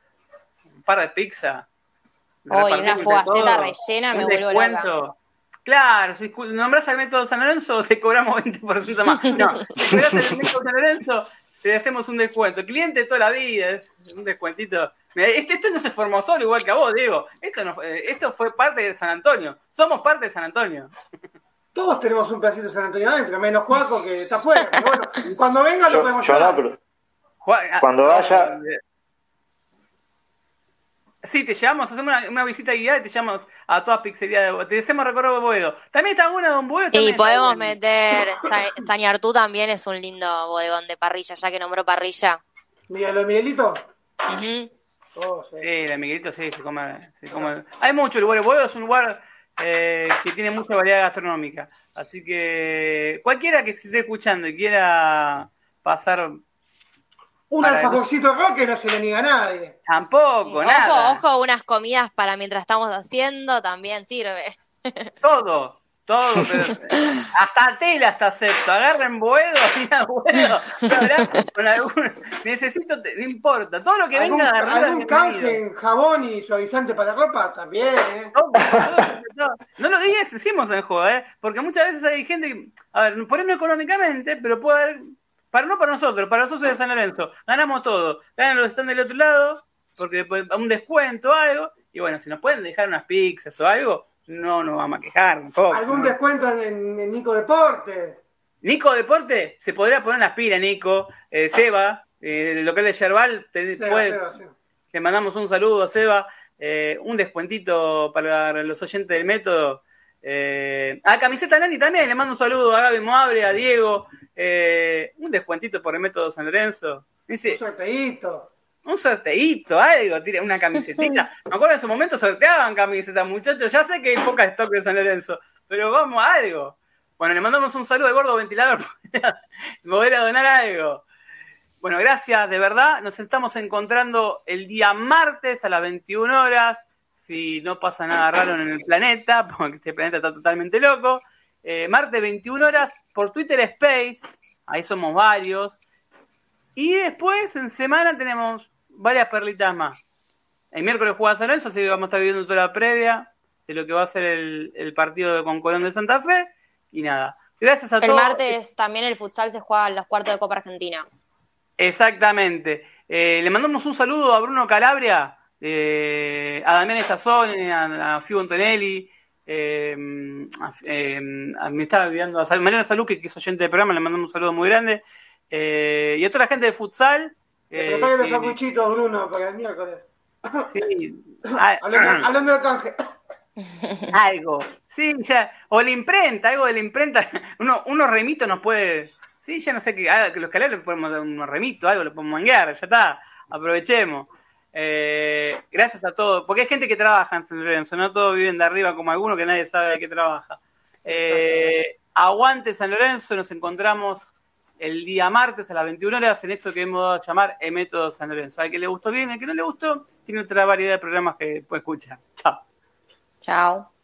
Speaker 1: Par de pizza.
Speaker 4: Hoy una
Speaker 1: todos.
Speaker 4: rellena me vuelvo loca.
Speaker 1: descuento. Claro, si nombras al método San Lorenzo, te cobramos 20% más. No, si cobras el método San Lorenzo, te hacemos un descuento. Cliente toda la vida, es un descuentito. Esto, esto no se formó solo, igual que a vos, Diego. Esto, no fue, eh, esto fue parte de San Antonio. Somos parte de San Antonio.
Speaker 3: Todos tenemos un pedacito de San Antonio adentro, menos Juaco que está afuera. Pero bueno, cuando venga lo
Speaker 5: Yo,
Speaker 3: podemos
Speaker 5: yo no, pero
Speaker 1: ah,
Speaker 5: Cuando vaya-
Speaker 1: eh, Sí, te llevamos, hacemos una, una visita guiada y te llevamos a todas pizzerías de Te hacemos recorrer Boedo. También está buena Don Boedo.
Speaker 4: Y podemos meter. Sa- Sañartú también es un lindo bodegón de parrilla, ya que nombró parrilla.
Speaker 3: Miguel, ¿lo de Miguelito? Oh, sí.
Speaker 1: Sí, la Miguelito sí, se come. Se come. Hay muchos lugares. Boedo es un lugar eh, que tiene mucha variedad gastronómica. Así que cualquiera que se esté escuchando y quiera pasar,
Speaker 3: Un alfajorcito roque no se le niega a nadie.
Speaker 1: tampoco, nada.
Speaker 4: Ojo, ojo, unas comidas para mientras estamos haciendo también sirve.
Speaker 1: Todo, todo, pero hasta tela está acepto. Agarren Boedo, mira Boedo. voy a hablar con algún- necesito, no importa, todo lo que
Speaker 3: ¿Algún,
Speaker 1: venga de arriba.
Speaker 3: algún canje en jabón y suavizante para ropa? También, ¿eh?
Speaker 1: Todo, todo, todo. No lo digas, decimos en juego, ¿eh? Porque muchas veces hay gente que, a ver, por ejemplo económicamente, pero puede haber, para no para nosotros, para los socios de San Lorenzo, ganamos todo. Ganan los que están del otro lado, porque un descuento o algo, y bueno, si nos pueden dejar unas pizzas o algo, no nos vamos a quejar tampoco.
Speaker 3: ¿Algún descuento en, Nico Deporte?
Speaker 1: Nico Deporte, se podría poner unas pilas, Nico. Eh, Seba, eh, el local de Yerbal, te-
Speaker 3: Seba,
Speaker 1: puede-
Speaker 3: Seba, Seba.
Speaker 1: le mandamos un saludo a Seba. eh, un descuentito para los oyentes del método. Eh, a Camiseta Nani también, le mando un saludo a Gaby Moabre, a Diego. eh, un descuentito por el método San Lorenzo.
Speaker 3: Un sorteíto.
Speaker 1: un sorteíto, algo, tira una camisetita. Me acuerdo en su momento sorteaban camisetas, muchachos. Ya sé que hay poca stock de San Lorenzo, pero vamos a algo. Bueno, le mandamos un saludo de gordo ventilador. Poder a donar algo. Bueno, gracias, de verdad. Nos estamos encontrando el día martes a las 21 horas. Si no pasa nada raro en el planeta, porque este planeta está totalmente loco. Eh, martes 21 horas por Twitter Space. Ahí somos varios. Y después en semana tenemos varias perlitas más. El miércoles juega San Lorenzo, así que vamos a estar viendo toda la previa de lo que va a ser el, el partido de con Colón de Santa Fe. Y nada. Gracias a
Speaker 4: El
Speaker 1: todos.
Speaker 4: martes también el futsal se juega en los cuartos de Copa Argentina.
Speaker 1: Exactamente. Eh, le mandamos un saludo a Bruno Calabria, eh, a Damián Estazón, a, a Fibo Antonelli, eh, eh, me estaba olvidando a Mariano Salud, que, es oyente del programa, le mandamos un saludo muy grande. Eh, y a toda la gente de futsal. Eh,
Speaker 3: prepare los sanguichitos, Bruno, para el miércoles.
Speaker 1: Sí.
Speaker 3: hablando, hablando de canje.
Speaker 1: algo. Sí, ya. O la imprenta, algo de la imprenta. Uno, unos remitos nos puede. Sí, ya no sé qué. ah, que los calores le podemos dar unos remitos, algo, le podemos manguear, ya está. Aprovechemos. Eh, gracias a todos. Porque hay gente que trabaja en San Lorenzo, no todos viven de arriba como algunos que nadie sabe de qué trabaja. Eh, aguante San Lorenzo, nos encontramos el día martes a las 21 horas en esto que hemos dado a llamar el método San Lorenzo. Al que le gustó bien, al que no le gustó, tiene otra variedad de programas que puede escuchar. Chao.
Speaker 4: Chao.